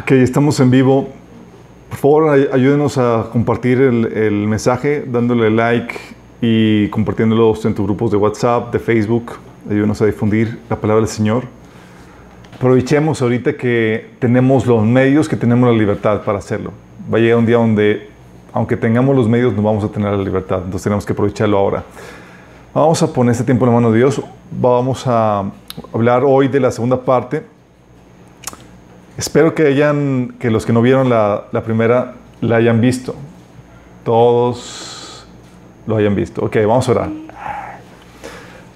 Ok, estamos en vivo. Por favor, ay- ayúdenos a compartir el, el mensaje, dándole like y compartiéndolos en tus grupos de WhatsApp, de Facebook. Ayúdenos a difundir la palabra del Señor. Aprovechemos ahorita que tenemos los medios, que tenemos la libertad para hacerlo. Va a llegar un día donde, aunque tengamos los medios, no vamos a tener la libertad. Entonces tenemos que aprovecharlo ahora. Vamos a poner este tiempo en la mano de Dios. Vamos a hablar hoy de la segunda parte. Espero que hayan, que los que no vieron la, la primera la hayan visto. Todos lo hayan visto. Ok, vamos a orar.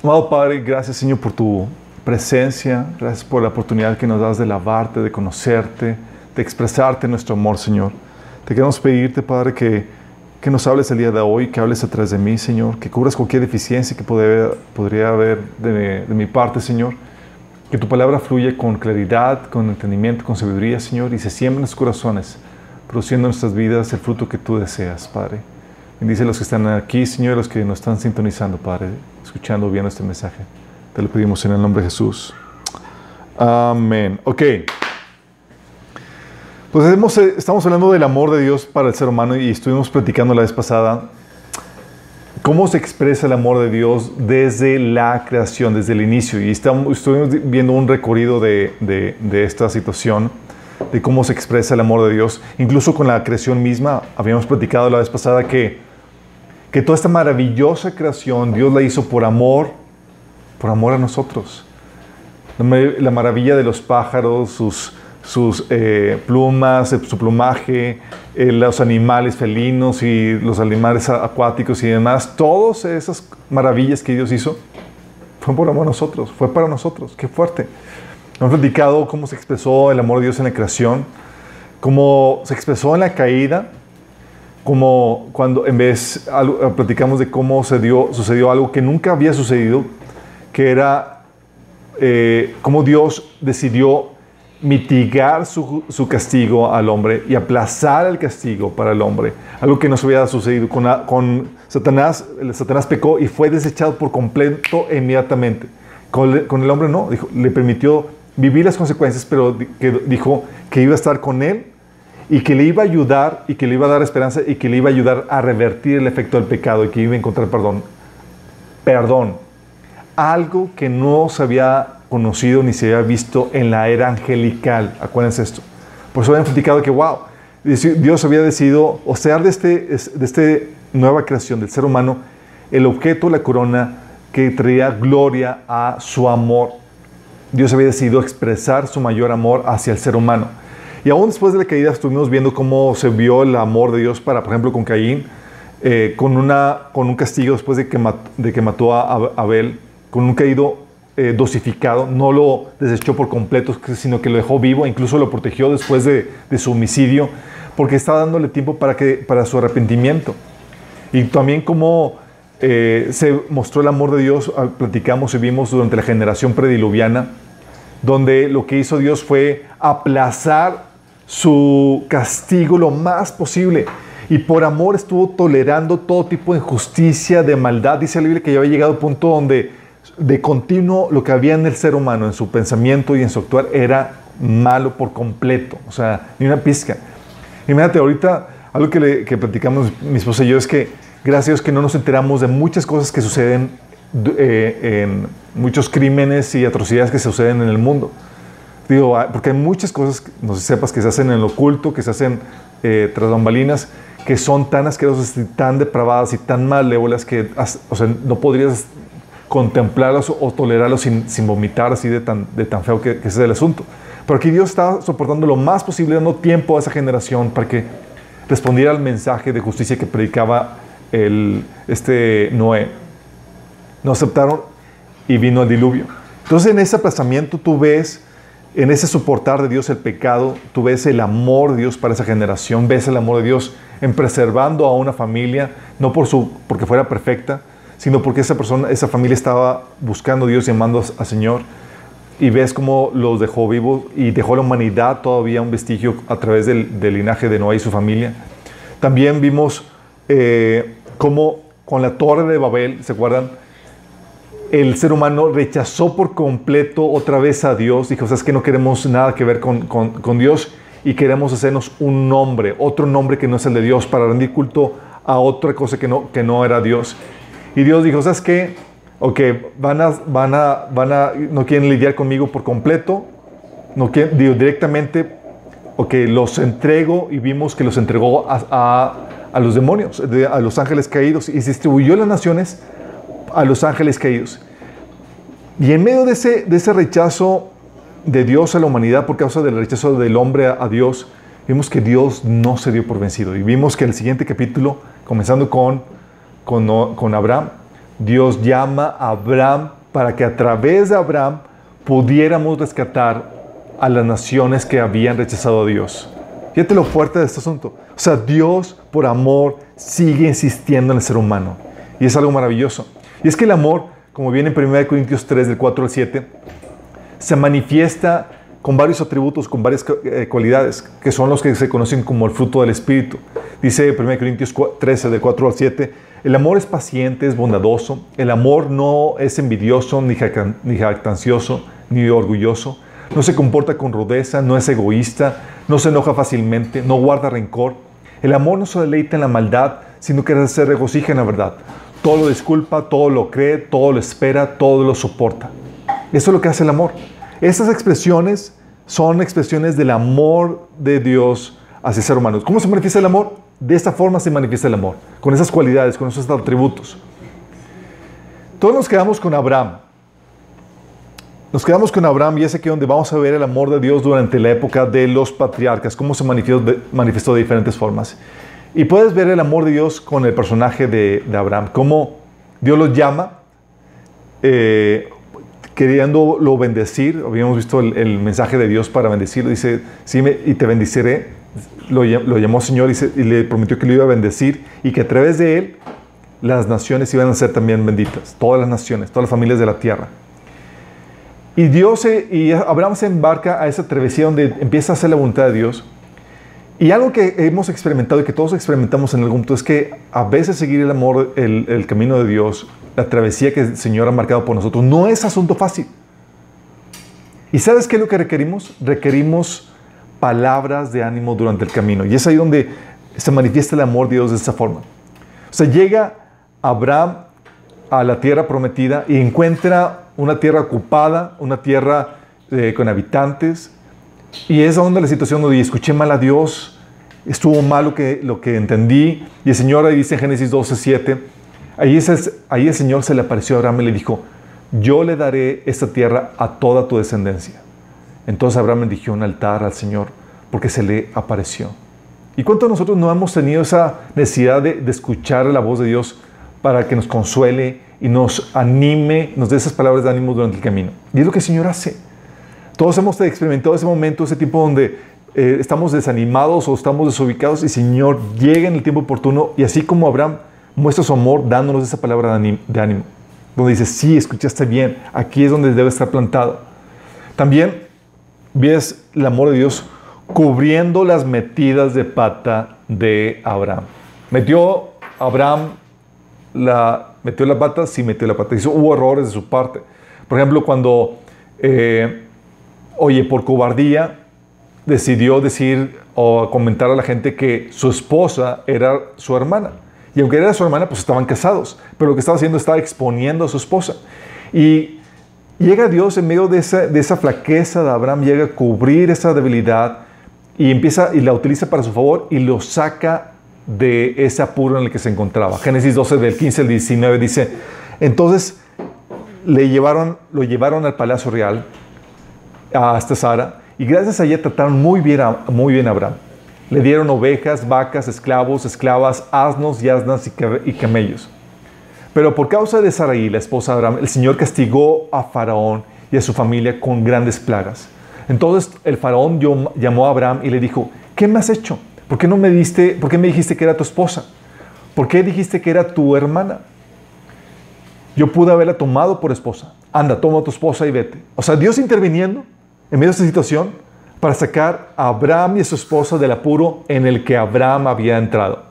Amado Padre, gracias Señor por tu presencia. Gracias por la oportunidad que nos das de lavarte, de conocerte, de expresarte nuestro amor, Señor. Te queremos pedirte, Padre, que, que nos hables el día de hoy, que hables a través de mí, Señor, que cubras cualquier deficiencia que podría, haber de, mi parte, Señor. Que tu palabra fluya con claridad, con entendimiento, con sabiduría, Señor, y se siembre en nuestros corazones, produciendo en nuestras vidas el fruto que tú deseas, Padre. Bendice a los que están aquí, Señor, a los que nos están sintonizando, Padre, escuchando bien este mensaje. Te lo pedimos en el nombre de Jesús. Amén. Ok. Pues eh, estamos hablando del amor de Dios para el ser humano y estuvimos platicando la vez pasada cómo se expresa el amor de Dios desde la creación, desde el inicio. Y estamos, estuvimos viendo un recorrido de, de, esta situación, de cómo se expresa el amor de Dios. Incluso con la creación misma, habíamos platicado la vez pasada que, que toda esta maravillosa creación Dios la hizo por amor, por amor a nosotros. La maravilla de los pájaros, sus, sus eh, plumas, eh, su plumaje, eh, los animales felinos y los animales acuáticos y demás, todas esas maravillas que Dios hizo, fue por amor a nosotros, fue para nosotros. Qué fuerte. Hemos platicado cómo se expresó el amor de Dios en la creación, cómo se expresó en la caída, como cuando en vez algo- platicamos de cómo se dio, sucedió algo que nunca había sucedido, que era eh, cómo Dios decidió mitigar su, su castigo al hombre y aplazar el castigo para el hombre. Algo que no se había sucedido con, con Satanás. El Satanás pecó y fue desechado por completo e inmediatamente. Con, el- con el hombre no, dijo, le permitió vivir las consecuencias, pero dijo que iba a estar con él y que le iba a ayudar y que le iba a dar esperanza y que le iba a ayudar a revertir el efecto del pecado y que iba a encontrar perdón. Perdón. Algo que no se había conocido ni se había visto en la era angelical. Acuérdense esto. Por eso habían platicado que, wow, Dios había decidido, o sea, de este, de este nueva creación del ser humano, el objeto, la corona que traía gloria a su amor. Dios había decidido expresar su mayor amor hacia el ser humano. Y aún después de la caída estuvimos viendo cómo se vio el amor de Dios para, por ejemplo, con Caín, eh, con, una, con un castigo después de que, de que mató a Ab- Abel, con un caído eh, dosificado, no lo desechó por completo, sino que lo dejó vivo, incluso lo protegió después de, su homicidio, porque estaba dándole tiempo para, que, para su arrepentimiento. Y también cómo eh, se mostró el amor de Dios, ah, platicamos y vimos durante la generación prediluviana, donde lo que hizo Dios fue aplazar su castigo lo más posible. Y por amor estuvo tolerando todo tipo de injusticia, de maldad. Dice la Biblia que ya había llegado a un punto donde de continuo lo que había en el ser humano, en su pensamiento y en su actuar, era malo por completo. O sea, ni una pizca. Imagínate, ahorita algo que, le, que platicamos mi esposa y yo es que gracias a Dios que no nos enteramos de muchas cosas que suceden, eh, en muchos crímenes y atrocidades que suceden en el mundo. Digo, ah, porque hay muchas cosas, no sé sepas, que se hacen en lo oculto, que se hacen eh, tras bambalinas, que son tan asquerosas y tan depravadas y tan malévolas que o sea, no podrías contemplarlas o, tolerarlas sin, sin vomitar así de tan, de tan feo que, que es el asunto. Pero aquí Dios está soportando lo más posible, dando tiempo a esa generación para que respondiera al mensaje de justicia que predicaba el, este Noé. No aceptaron y vino el diluvio. Entonces en ese aplazamiento tú ves, en ese soportar de Dios el pecado, tú ves el amor de Dios para esa generación, ves el amor de Dios en preservando a una familia, no por su, porque fuera perfecta, sino porque esa persona, esa familia estaba buscando a Dios, llamando al Señor, y ves cómo los dejó vivos y dejó a la humanidad todavía un vestigio a través del, linaje de Noé y su familia. También vimos eh, cómo con la torre de Babel, ¿se acuerdan? el ser humano rechazó por completo otra vez a Dios. Dijo, sabes que no queremos nada que ver con, con, con Dios y queremos hacernos un nombre, otro nombre que no es el de Dios, para rendir culto a otra cosa que no, que no era Dios. Y Dios dijo, ¿sabes qué? Ok, van a, van a, van a, no quieren lidiar conmigo por completo, no quieren, digo, directamente, ok, los entrego y vimos que los entregó a, a, a los demonios, a los ángeles caídos y se distribuyó las naciones a los ángeles caídos. Y en medio de ese, de ese rechazo de Dios a la humanidad por causa del rechazo del hombre a, a, Dios, vimos que Dios no se dio por vencido. Y vimos que el siguiente capítulo, comenzando con, con, Abraham, Dios llama a Abraham para que a través de Abraham pudiéramos rescatar a las naciones que habían rechazado a Dios. Fíjate lo fuerte de este asunto. O sea, Dios por amor sigue insistiendo en el ser humano. Y es algo maravilloso. Y es que el amor, como viene en 1 Corintios 3, del 4 al 7, se manifiesta con varios atributos, con varias eh, cualidades, que son los que se conocen como el fruto del Espíritu. Dice 1 Corintios 13, del 4 al 7, el amor es paciente, es bondadoso, el amor no es envidioso, ni, ni jactancioso, ni orgulloso, no se comporta con rudeza, no es egoísta, no se enoja fácilmente, no guarda rencor. El amor no se deleita en la maldad, sino que se regocija en la verdad. Todo lo disculpa, todo lo cree, todo lo espera, todo lo soporta. Eso es lo que hace el amor. Estas expresiones son expresiones del amor de Dios hacia el ser humano. ¿Cómo se manifiesta el amor? De esta forma se manifiesta el amor, con esas cualidades, con esos atributos. Todos nos quedamos con Abraham. Nos quedamos con Abraham y es aquí donde vamos a ver el amor de Dios durante la época de los patriarcas, cómo se manifestó de, diferentes formas. Y puedes ver el amor de Dios con el personaje de, Abraham, cómo Dios lo llama, eh, queriéndolo bendecir. Habíamos visto el, el, mensaje de Dios para bendecirlo. Dice, sí, me, y te bendeciré. Lo, llamó Señor y, le prometió que lo iba a bendecir y que a través de él las naciones iban a ser también benditas. Todas las naciones, todas las familias de la tierra. Y Dios y Abraham se embarca a esa travesía donde empieza a hacer la voluntad de Dios. Y algo que hemos experimentado y que todos experimentamos en algún punto es que a veces seguir el amor, el, el, camino de Dios, la travesía que el Señor ha marcado por nosotros, no es asunto fácil. ¿Y sabes qué es lo que requerimos? Requerimos palabras de ánimo durante el camino. Y es ahí donde se manifiesta el amor de Dios de esa forma. O sea, llega Abraham a la tierra prometida y encuentra una tierra ocupada, una tierra eh, con habitantes. Y es donde la situación donde escuché mal a Dios, estuvo mal lo que, lo que entendí. Y el Señor ahí dice en Génesis 12, 7, ahí, ahí el Señor se le apareció a Abraham y le dijo, yo le daré esta tierra a toda tu descendencia. Entonces Abraham eligió un altar al Señor porque se le apareció. ¿Y cuántos de nosotros no hemos tenido esa necesidad de, escuchar la voz de Dios para que nos consuele y nos anime, nos dé esas palabras de ánimo durante el camino. Y es lo que el Señor hace. Todos hemos experimentado ese momento, ese tiempo donde eh, estamos desanimados o estamos desubicados y el Señor llega en el tiempo oportuno y así como Abraham muestra su amor dándonos esa palabra de ánimo, donde dice, sí, escuchaste bien, aquí es donde debe estar plantado. También ves el amor de Dios cubriendo las metidas de pata de Abraham. Metió Abraham la, metió la pata, sí metió la pata. Hizo, hubo errores de su parte. Por ejemplo, cuando, eh, oye, por cobardía, decidió decir o comentar a la gente que su esposa era su hermana. Y aunque era su hermana, pues estaban casados. Pero lo que estaba haciendo estaba exponiendo a su esposa. Y llega Dios en medio de esa, de esa flaqueza de Abraham, llega a cubrir esa debilidad y empieza y la utiliza para su favor y lo saca de ese apuro en el que se encontraba. Génesis 12, del 15 al 19 dice, entonces le llevaron, lo llevaron al palacio real hasta Sara y gracias a ella trataron muy bien a, muy bien a Abraham. Le dieron ovejas, vacas, esclavos, esclavas, asnos y asnas y camellos. Pero por causa de Sarai, la esposa de Abraham, el Señor castigó a Faraón y a su familia con grandes plagas. Entonces el Faraón llamó a Abraham y le dijo, ¿qué me has hecho? ¿Por qué no me diste, por qué me dijiste que era tu esposa? ¿Por qué dijiste que era tu hermana? Yo pude haberla tomado por esposa. Anda, toma a tu esposa y vete. O sea, Dios interviniendo en medio de esta situación para sacar a Abraham y a su esposa del apuro en el que Abraham había entrado.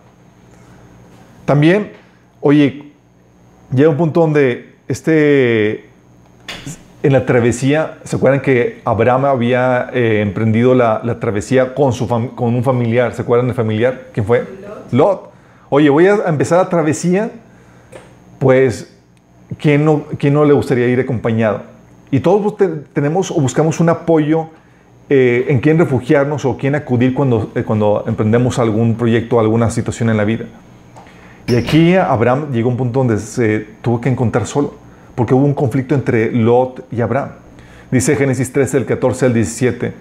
También, oye, llega un punto donde este, en la travesía, ¿se acuerdan que Abraham había eh, emprendido la, travesía con, su con un familiar? ¿Se acuerdan del familiar? ¿Quién fue? Lot. Lot. Oye, voy a empezar la travesía, pues, ¿quién no, quién no le gustaría ir acompañado? Y todos tenemos o buscamos un apoyo eh, en quién refugiarnos o quién acudir cuando, eh, cuando emprendemos algún proyecto, alguna situación en la vida. Y aquí Abraham llegó a un punto donde se tuvo que encontrar solo, porque hubo un conflicto entre Lot y Abraham. Dice Génesis 13, del 14 al 17.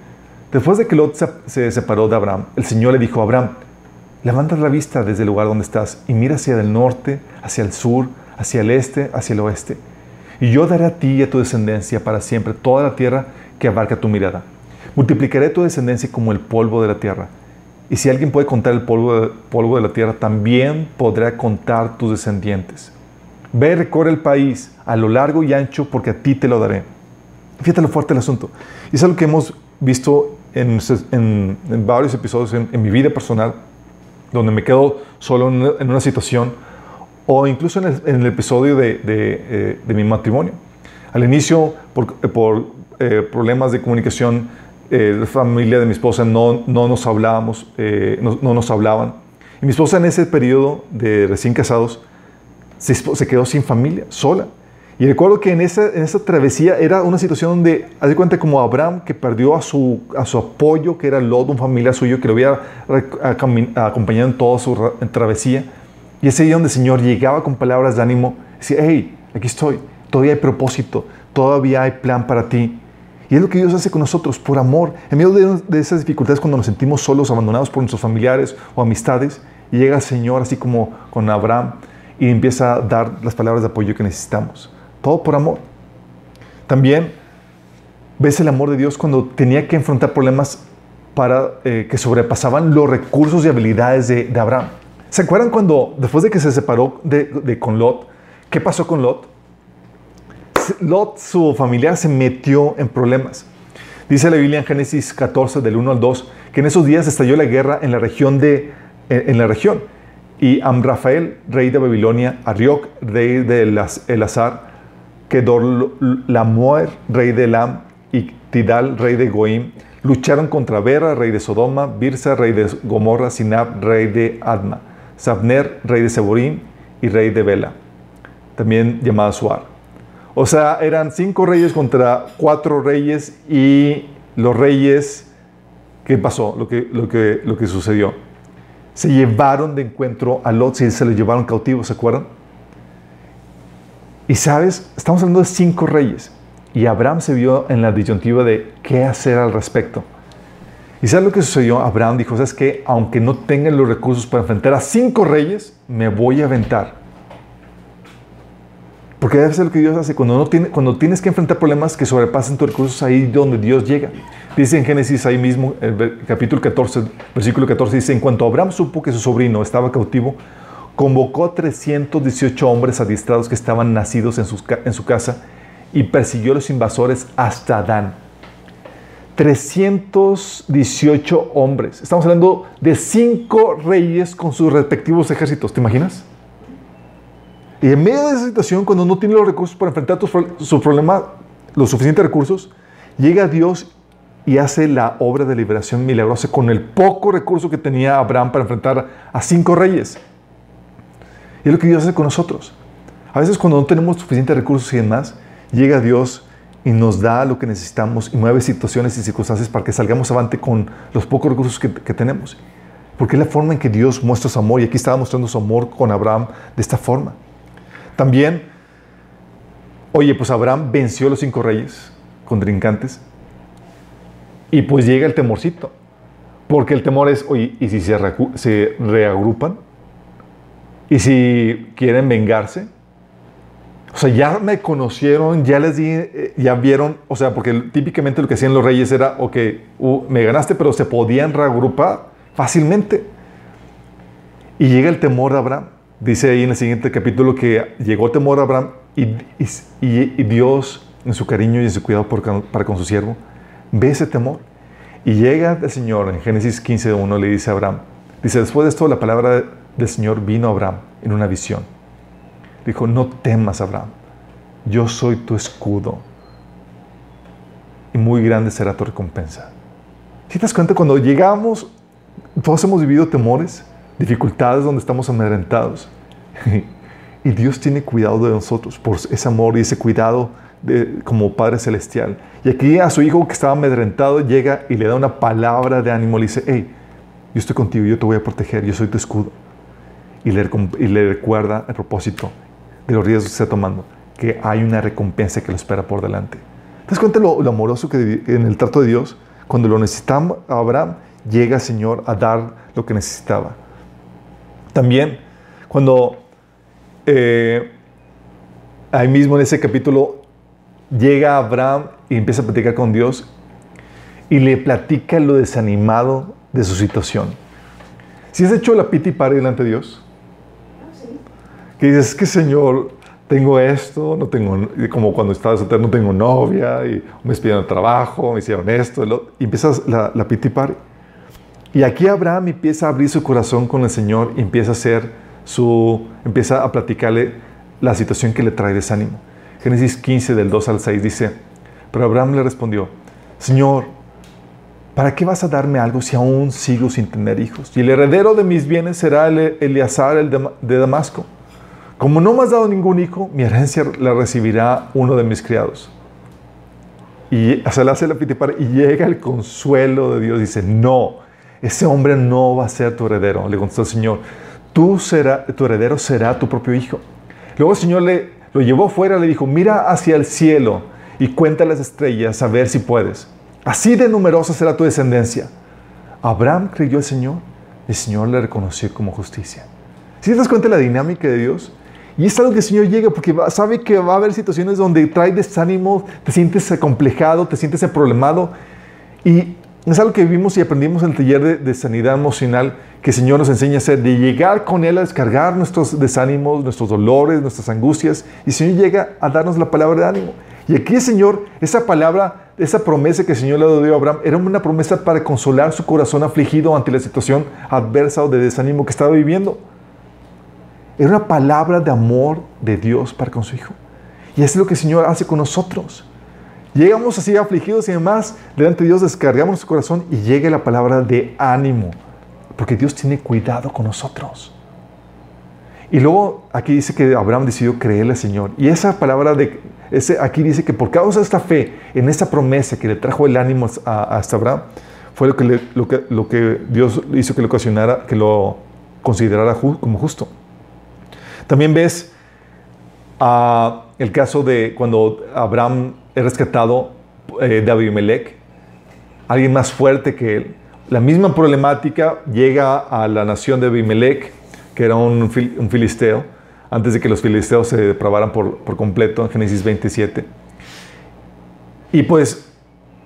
Después de que Lot se separó de Abraham, el Señor le dijo a Abraham, levanta la vista desde el lugar donde estás y mira hacia el norte, hacia el sur, hacia el este, hacia el oeste. Y yo daré a ti y a tu descendencia para siempre toda la tierra que abarca tu mirada. Multiplicaré tu descendencia como el polvo de la tierra. Y si alguien puede contar el polvo de, polvo de la tierra, también podrá contar tus descendientes. Ve y recorre el país a lo largo y ancho porque a ti te lo daré. Fíjate lo fuerte del asunto. Y es algo que hemos visto en, varios episodios en, mi vida personal, donde me quedo solo en una, situación, o incluso en el, episodio eh, de, mi matrimonio. Al inicio, por, eh, problemas de comunicación, eh, la familia de mi esposa no, no nos hablábamos, eh, no, no, nos hablaban. Y mi esposa en ese periodo de recién casados se, se, quedó sin familia, sola. Y recuerdo que en esa, en esa travesía era una situación donde, haz de cuenta como Abraham, que perdió a su, a su apoyo, que era Lot, un familiar suyo, que lo había acompañado en toda su travesía. Y ese día donde el Señor llegaba con palabras de ánimo, decía, hey, aquí estoy, todavía hay propósito, todavía hay plan para ti. Y es lo que Dios hace con nosotros, por amor. En medio de, esas dificultades, cuando nos sentimos solos, abandonados por nuestros familiares o amistades, llega el Señor, así como con Abraham, y empieza a dar las palabras de apoyo que necesitamos. Todo por amor. También ves el amor de Dios cuando tenía que enfrentar problemas para, eh, que sobrepasaban los recursos y habilidades de, Abraham. ¿Se acuerdan cuando, después de que se separó de, de, con Lot, qué pasó con Lot? Lot, su familiar, se metió en problemas. Dice la Biblia en Génesis 14, del 1 al 2, que en esos días estalló la guerra en la región de, en la región. Y Amrafael, rey de Babilonia, Arioc, rey de Elazar, Kedorlamoer, rey de Elam, y Tidal, rey de Goim, lucharon contra Bera, rey de Sodoma, Birsa, rey de Gomorra, Sinab, rey de Adma, Sabner, rey de Seborim, y rey de Bela, también llamada Suar. O sea, eran cinco reyes contra cuatro reyes y los reyes, ¿qué pasó? Lo que, lo que, lo que sucedió. Se llevaron de encuentro a Lot y se lo llevaron cautivo, ¿se acuerdan? Y sabes, estamos hablando de cinco reyes. Y Abraham se vio en la disyuntiva de qué hacer al respecto. ¿Y sabes lo que sucedió? Abraham dijo, ¿sabes qué? Aunque no tengan los recursos para enfrentar a cinco reyes, me voy a aventar. Porque ser lo que Dios hace. Cuando, no tiene, cuando tienes que enfrentar problemas que sobrepasen tus recursos, ahí donde Dios llega. Dice en Génesis ahí mismo, el capítulo 14, versículo 14, dice, en cuanto Abraham supo que su sobrino estaba cautivo, convocó a 318 hombres adiestrados que estaban nacidos en, en su casa y persiguió a los invasores hasta Dan. 318 hombres. Estamos hablando de cinco reyes con sus respectivos ejércitos. ¿Te imaginas? Y en medio de esa situación, cuando no tiene los recursos para enfrentar su problema, los suficientes recursos, llega Dios y hace la obra de liberación milagrosa con el poco recurso que tenía Abraham para enfrentar a cinco reyes. Y es lo que Dios hace con nosotros. A veces cuando no tenemos suficientes recursos y demás, llega Dios y nos da lo que necesitamos y mueve situaciones y circunstancias para que salgamos avante con los pocos recursos que, que tenemos. Porque es la forma en que Dios muestra su amor y aquí estaba mostrando su amor con Abraham de esta forma. También, oye, pues Abraham venció a los cinco reyes contrincantes y pues llega el temorcito. Porque el temor es, oye, ¿y si se, reagrupan? ¿Y si quieren vengarse? O sea, ya me conocieron, ya les eh, ya vieron, o sea, porque típicamente lo que hacían los reyes era, ok, me ganaste, pero se podían reagrupar fácilmente. Y llega el temor de Abraham. Dice ahí en el siguiente capítulo que llegó temor a Abraham y, Dios, en su cariño y en su cuidado para con su siervo, ve ese temor. Y llega el Señor en Génesis 15.1, le dice a Abraham, dice, después de esto la palabra del Señor vino a Abraham en una visión. Dijo, no temas Abraham, yo soy tu escudo y muy grande será tu recompensa. Si te das cuenta, cuando llegamos, todos hemos vivido temores, dificultades donde estamos amedrentados. y Dios tiene cuidado de nosotros por ese amor y ese cuidado de, como Padre Celestial. Y aquí a su hijo que estaba amedrentado llega y le da una palabra de ánimo, le dice, hey, yo estoy contigo, yo te voy a proteger, yo soy tu escudo. Y le, y le recuerda el propósito de los riesgos que está tomando, que hay una recompensa que lo espera por delante. ¿Te das cuenta lo, lo amoroso que en el trato de Dios? Cuando lo necesitaba Abraham, llega Señor a dar lo que necesitaba. También, cuando eh, ahí mismo en ese capítulo llega Abraham y empieza a platicar con Dios y le platica lo desanimado de su situación. Si has hecho la piti para delante de Dios, que dices, es que Señor, tengo esto, no tengo, como cuando estaba soltero, no tengo novia, y me despidieron de trabajo, me hicieron esto, y empiezas la, la piti party. Y aquí Abraham empieza a abrir su corazón con el Señor y empieza a hacer su, empieza a platicarle la situación que le trae desánimo. Génesis 15 del 2 al 6 dice, pero Abraham le respondió, Señor, ¿para qué vas a darme algo si aún sigo sin tener hijos? Y el heredero de mis bienes será Eleazar el de Damasco. Como no me has dado ningún hijo, mi herencia la recibirá uno de mis criados. Y se le hace la pitipara y llega el consuelo de Dios. Dice, no, ese hombre no va a ser tu heredero. Le contestó el Señor, Tú será, tu heredero será tu propio hijo. Luego el Señor le, lo llevó fuera, le dijo, mira hacia el cielo y cuenta las estrellas a ver si puedes. Así de numerosa será tu descendencia. Abraham creyó al Señor el Señor le reconoció como justicia. Si te das cuenta la dinámica de Dios, y es algo que el Señor llega porque sabe que va a haber situaciones donde trae desánimo, te sientes acomplejado, te sientes problemado. Y es algo que vivimos y aprendimos en el taller de, sanidad emocional que el Señor nos enseña a hacer, de llegar con Él a descargar nuestros desánimos, nuestros dolores, nuestras angustias. Y el Señor llega a darnos la palabra de ánimo. Y aquí Señor, esa palabra, esa promesa que el Señor le dio a Abraham, era una promesa para consolar su corazón afligido ante la situación adversa o de desánimo que estaba viviendo. Era una palabra de amor de Dios para con su Hijo. Y es lo que el Señor hace con nosotros. Llegamos así afligidos y demás, delante de Dios descargamos nuestro corazón y llega la palabra de ánimo, porque Dios tiene cuidado con nosotros. Y luego aquí dice que Abraham decidió creerle al Señor. Y esa palabra de, ese, aquí dice que por causa de esta fe, en esa promesa que le trajo el ánimo a, Abraham, fue lo que, lo, que, lo que Dios hizo que lo ocasionara, que lo considerara como justo. También ves uh, el caso de cuando Abraham es rescatado eh, de Abimelech, alguien más fuerte que él. La misma problemática llega a la nación de Abimelech, que era un, filisteo, antes de que los filisteos se depravaran por, por completo en Génesis 27. Y pues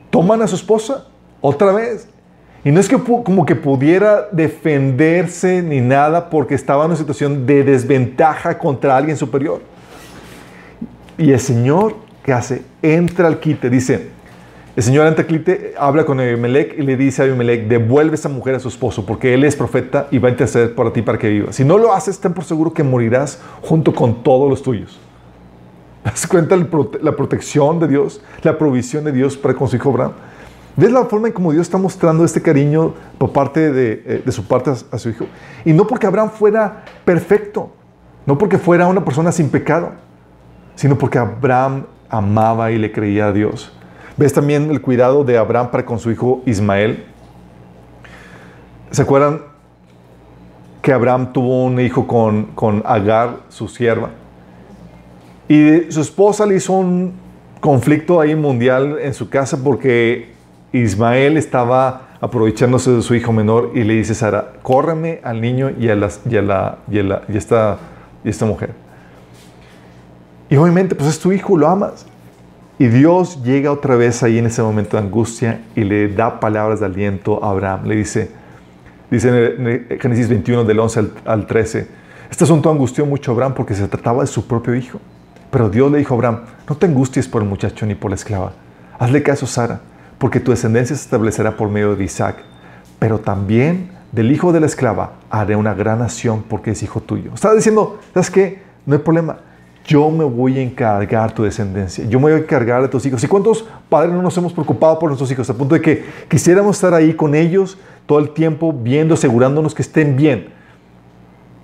toman a su esposa otra vez y no es que como que pudiera defenderse ni nada porque estaba en una situación de desventaja contra alguien superior. Y el Señor, ¿qué hace? Entra al quite, dice, el Señor quite, habla con Abimelech y le dice a Abimelech, devuelve esa mujer a su esposo porque él es profeta y va a interceder por ti para que viva. Si no lo haces, ten por seguro que morirás junto con todos los tuyos. ¿Te das cuenta la protección de Dios, la provisión de Dios para con su hijo Abraham? ¿Ves la forma en cómo Dios está mostrando este cariño por parte de, eh, de su parte a, su hijo? Y no porque Abraham fuera perfecto, no porque fuera una persona sin pecado, sino porque Abraham amaba y le creía a Dios. ¿Ves también el cuidado de Abraham para con su hijo Ismael? ¿Se acuerdan que Abraham tuvo un hijo con, con Agar, su sierva? Y su esposa le hizo un conflicto ahí mundial en su casa porque Ismael estaba aprovechándose de su hijo menor y le dice a Sara, córreme al niño y a, y a, la, y y esta, y esta mujer. Y obviamente, pues es tu hijo, lo amas. Y Dios llega otra vez ahí en ese momento de angustia y le da palabras de aliento a Abraham. Le dice, dice en Génesis 21 del 11 al, al 13, este asunto angustió mucho a Abraham porque se trataba de su propio hijo. Pero Dios le dijo a Abraham, no te angusties por el muchacho ni por la esclava. Hazle caso a Sara porque tu descendencia se establecerá por medio de Isaac, pero también del hijo de la esclava haré una gran nación porque es hijo tuyo. Estaba diciendo, ¿sabes qué? No hay problema. Yo me voy a encargar tu descendencia, yo me voy a encargar de tus hijos. ¿Y cuántos padres no nos hemos preocupado por nuestros hijos? A punto de que quisiéramos estar ahí con ellos todo el tiempo, viendo, asegurándonos que estén bien.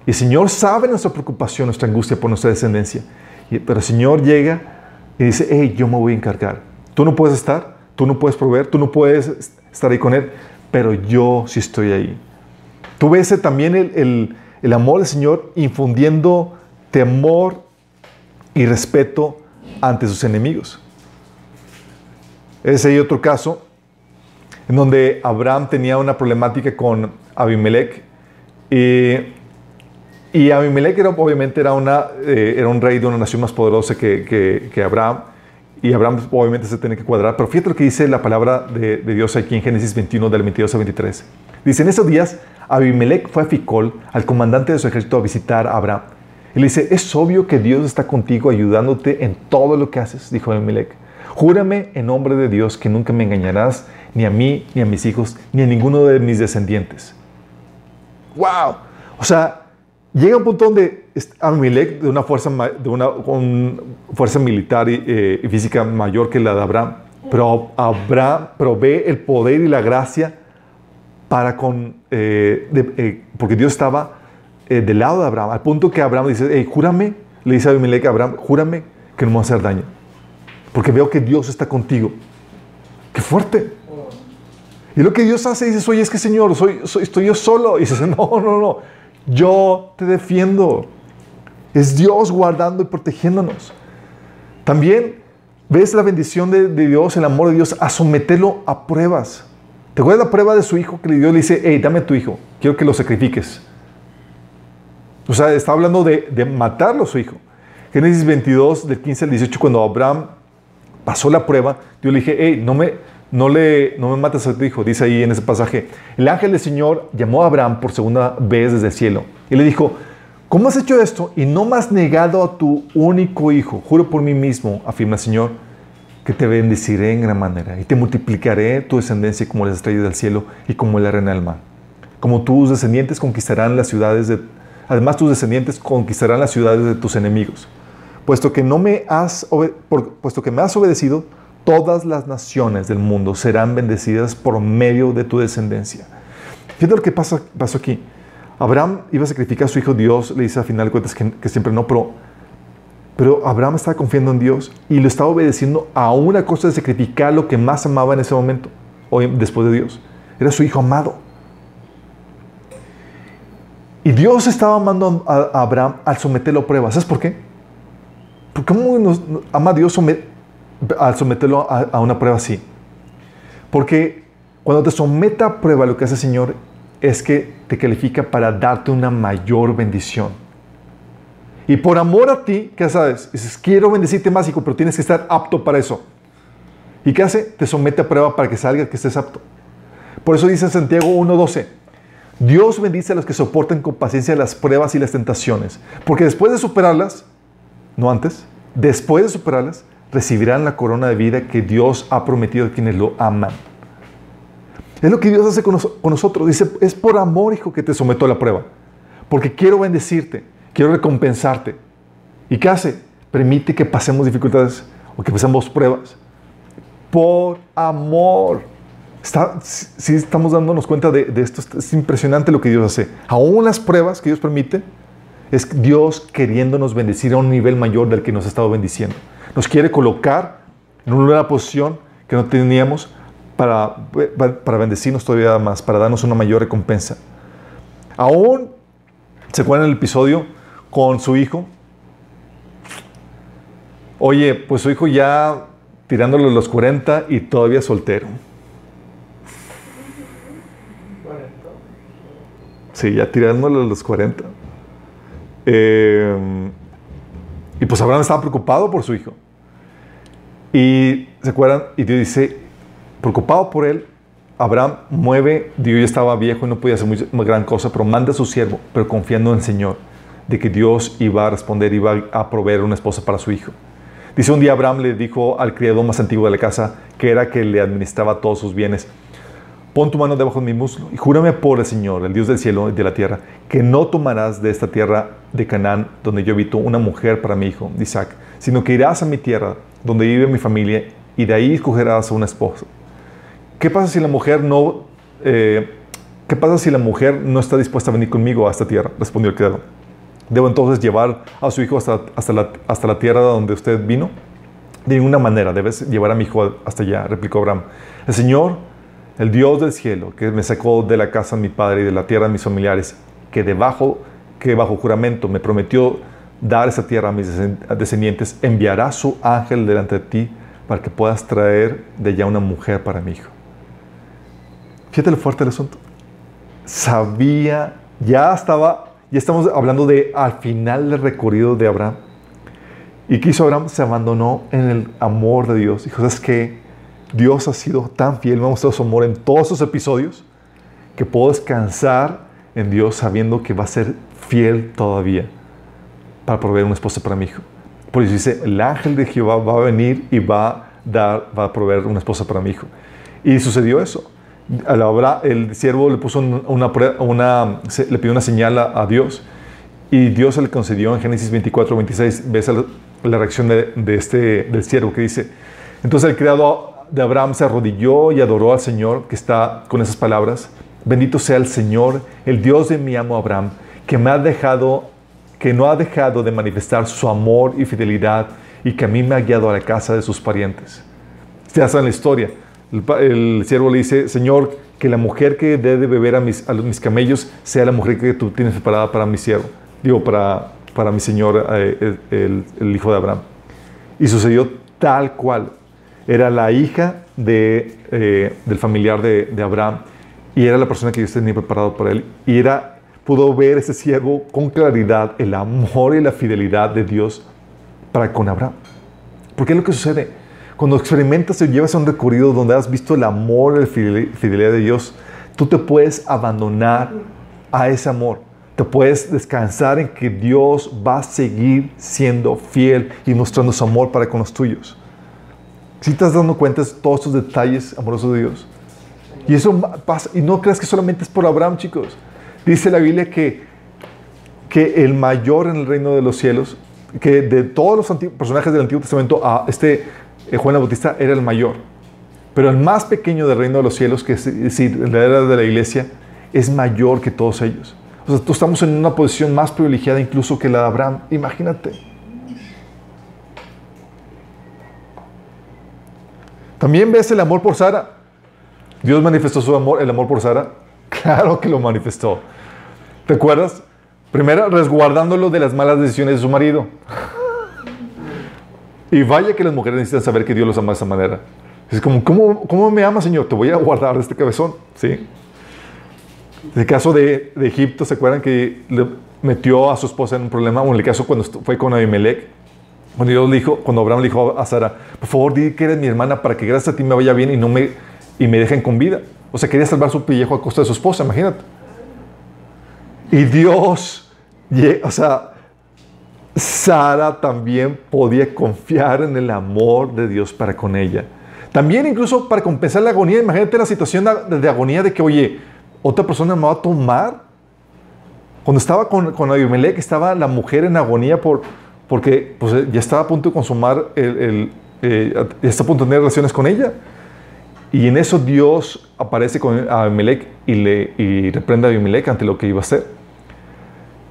Y el Señor sabe nuestra preocupación, nuestra angustia por nuestra descendencia. Pero el Señor llega y dice, hey, yo me voy a encargar. Tú no puedes estar, tú no puedes proveer, tú no puedes estar ahí con Él, pero yo sí estoy ahí. Tú ves también el, el amor del Señor infundiendo temor y respeto ante sus enemigos. Ese hay otro caso en donde Abraham tenía una problemática con Abimelech y, y Abimelech era, obviamente era, una, eh, era un rey de una nación más poderosa que, que, Abraham y Abraham obviamente se tiene que cuadrar, pero fíjate lo que dice la palabra de, de Dios aquí en Génesis 21 del 22 al 23. Dice, en esos días Abimelech fue a Ficol, al comandante de su ejército, a visitar a Abraham. Y le dice, es obvio que Dios está contigo ayudándote en todo lo que haces, dijo Abimelech. Júrame en nombre de Dios que nunca me engañarás, ni a mí, ni a mis hijos, ni a ninguno de mis descendientes. ¡Wow! O sea, llega un punto donde Abimelech, de una fuerza, de una, fuerza militar eh, y, física mayor que la de Abraham, pero Abraham provee el poder y la gracia para con, eh, eh, porque Dios estaba eh, del lado de Abraham, al punto que Abraham dice, hey, júrame, le dice a Abimelech Abraham, júrame que no me va a hacer daño, porque veo que Dios está contigo. ¡Qué fuerte! Y lo que Dios hace, dice, oye, es que Señor, soy, soy, estoy yo solo. Y dice, no, no, no, yo te defiendo. Es Dios guardando y protegiéndonos. También ves la bendición de, Dios, el amor de Dios, a someterlo a pruebas. ¿Te acuerdas la prueba de su hijo que Dios le dice, hey, dame tu hijo, quiero que lo sacrifiques? O sea, está hablando de, de matarlo a su hijo. Génesis 22, del 15 al 18, cuando Abraham pasó la prueba, Dios le dije, hey, no me, no, le, no me mates a tu hijo. Dice ahí en ese pasaje, el ángel del Señor llamó a Abraham por segunda vez desde el cielo y le dijo, ¿cómo has hecho esto y no me has negado a tu único hijo? Juro por mí mismo, afirma el Señor, que te bendeciré en gran manera y te multiplicaré tu descendencia como las estrellas del cielo y como la arena del mar. Como tus descendientes conquistarán las ciudades de Además, tus descendientes conquistarán las ciudades de tus enemigos. Puesto que, no me has, puesto que me has obedecido, todas las naciones del mundo serán bendecidas por medio de tu descendencia. Fíjate lo que pasa, pasó aquí. Abraham iba a sacrificar a su hijo, Dios le dice al final de cuentas que, siempre no, pero, pero Abraham estaba confiando en Dios y lo estaba obedeciendo a una cosa de sacrificar lo que más amaba en ese momento, después de Dios. Era su hijo amado. Y Dios estaba amando a Abraham al someterlo a pruebas. ¿Sabes por qué? Porque ¿cómo ama Dios al someterlo a, una prueba así? Porque cuando te somete a prueba lo que hace el Señor es que te califica para darte una mayor bendición. Y por amor a ti, ¿qué sabes? Dices, quiero bendecirte más, hijo, pero tienes que estar apto para eso. ¿Y qué hace? Te somete a prueba para que salga que estés apto. Por eso dice Santiago 1.12, Dios bendice a los que soportan con paciencia las pruebas y las tentaciones, porque después de superarlas, no antes, después de superarlas, recibirán la corona de vida que Dios ha prometido a quienes lo aman. Es lo que Dios hace con, nosotros. Dice, es por amor, hijo, que te someto a la prueba. Porque quiero bendecirte, quiero recompensarte. ¿Y qué hace? Permite que pasemos dificultades o que pasemos pruebas. Por amor si estamos dándonos cuenta de, esto. Es impresionante lo que Dios hace. Aún las pruebas que Dios permite, es Dios queriéndonos bendecir a un nivel mayor del que nos ha estado bendiciendo. Nos quiere colocar en una posición que no teníamos para, para bendecirnos todavía más, para darnos una mayor recompensa. Aún, ¿se acuerdan el episodio con su hijo? Oye, pues su hijo ya tirándole los 40 y todavía soltero. Sí, ya tirándole a los 40. Eh, y pues Abraham estaba preocupado por su hijo. Y se acuerdan, y Dios dice, preocupado por él, Abraham mueve, Dios ya estaba viejo y no podía hacer muy, gran cosa, pero manda a su siervo, pero confiando en el Señor, de que Dios iba a responder, iba a proveer una esposa para su hijo. Dice un día Abraham le dijo al criado más antiguo de la casa, que era que le administraba todos sus bienes, pon tu mano debajo de mi muslo y júrame por el Señor, el Dios del cielo y de la tierra, que no tomarás de esta tierra de Canaán, donde yo habito, una mujer para mi hijo, Isaac, sino que irás a mi tierra, donde vive mi familia, y de ahí escogerás a una esposa. ¿Qué pasa si la mujer no, eh, qué pasa si la mujer no está dispuesta a venir conmigo a esta tierra? Respondió el criado. ¿Debo entonces llevar a su hijo hasta, hasta, la, hasta la tierra donde usted vino? De ninguna manera, debes llevar a mi hijo hasta allá, replicó Abraham. El Señor, el Dios del cielo, que me sacó de la casa de mi padre y de la tierra de mis familiares, que debajo, que bajo juramento me prometió dar esa tierra a mis descendientes, enviará su ángel delante de ti para que puedas traer de allá una mujer para mi hijo. Fíjate lo fuerte del asunto. Sabía, ya estaba, ya estamos hablando de al final del recorrido de Abraham. ¿Y qué hizo Abraham? Se abandonó en el amor de Dios. Dijo, ¿sabes qué? Dios ha sido tan fiel, me ha mostrado su amor en todos esos episodios, que puedo descansar en Dios sabiendo que va a ser fiel todavía para proveer una esposa para mi hijo. Por eso dice, el ángel de Jehová va a venir y va a, dar, va a proveer una esposa para mi hijo. Y sucedió eso. A la hora, el siervo le puso una, le pidió una señal a, Dios y Dios se le concedió en Génesis 24, 26. Ves la, la reacción de, de, este, del siervo que dice, entonces el criado de Abraham se arrodilló y adoró al Señor que está con esas palabras. Bendito sea el Señor, el Dios de mi amo Abraham, que me ha dejado que no ha dejado de manifestar su amor y fidelidad y que a mí me ha guiado a la casa de sus parientes. Ustedes saben la historia. El, siervo le dice, Señor, que la mujer que dé de beber a mis, a camellos sea la mujer que tú tienes preparada para mi siervo. Digo, para, para mi Señor, eh, el, hijo de Abraham. Y sucedió tal cual. Era la hija eh, del familiar de, de Abraham y era la persona que Dios tenía preparado para él. Y era pudo ver ese siervo con claridad el amor y la fidelidad de Dios para con Abraham. Porque es lo que sucede. Cuando experimentas y llevas a un recorrido donde has visto el amor y la fidelidad de Dios, tú te puedes abandonar a ese amor. Te puedes descansar en que Dios va a seguir siendo fiel y mostrando su amor para con los tuyos. Si estás dando cuenta de todos estos detalles amorosos de Dios. Y eso pasa, y no creas que solamente es por Abraham, chicos. Dice la Biblia que, que el mayor en el reino de los cielos, que de todos los personajes del Antiguo Testamento, a este eh, Juan el Bautista era el mayor. Pero el más pequeño del reino de los cielos, que es decir, la era de la iglesia, es mayor que todos ellos. O sea, tú estamos en una posición más privilegiada incluso que la de Abraham. Imagínate. También ves el amor por Sara. Dios manifestó su amor, el amor por Sara. Claro que lo manifestó. ¿Te acuerdas? Primero, resguardándolo de las malas decisiones de su marido. Y vaya que las mujeres necesitan saber que Dios los ama de esa manera. Es como, ¿cómo, me ama, Señor? Te voy a guardar de este cabezón. ¿Sí? El caso de, de, Egipto, ¿se acuerdan que le metió a su esposa en un problema? O en el caso cuando fue con Abimelech, cuando, Dios le dijo, cuando Abraham le dijo a Sara, por favor, di que eres mi hermana para que gracias a ti me vaya bien y, no me, y me dejen con vida. O sea, quería salvar su pellejo a costa de su esposa, imagínate. Y Dios, o sea, Sara también podía confiar en el amor de Dios para con ella. También incluso para compensar la agonía, imagínate la situación de, agonía de que, oye, otra persona me va a tomar. Cuando estaba con, con Abimelech, estaba la mujer en agonía por, porque pues, ya estaba a punto de consumar, el, eh, está a punto de tener relaciones con ella. Y en eso Dios aparece con Abimelech y, le, y reprende a Abimelech ante lo que iba a hacer.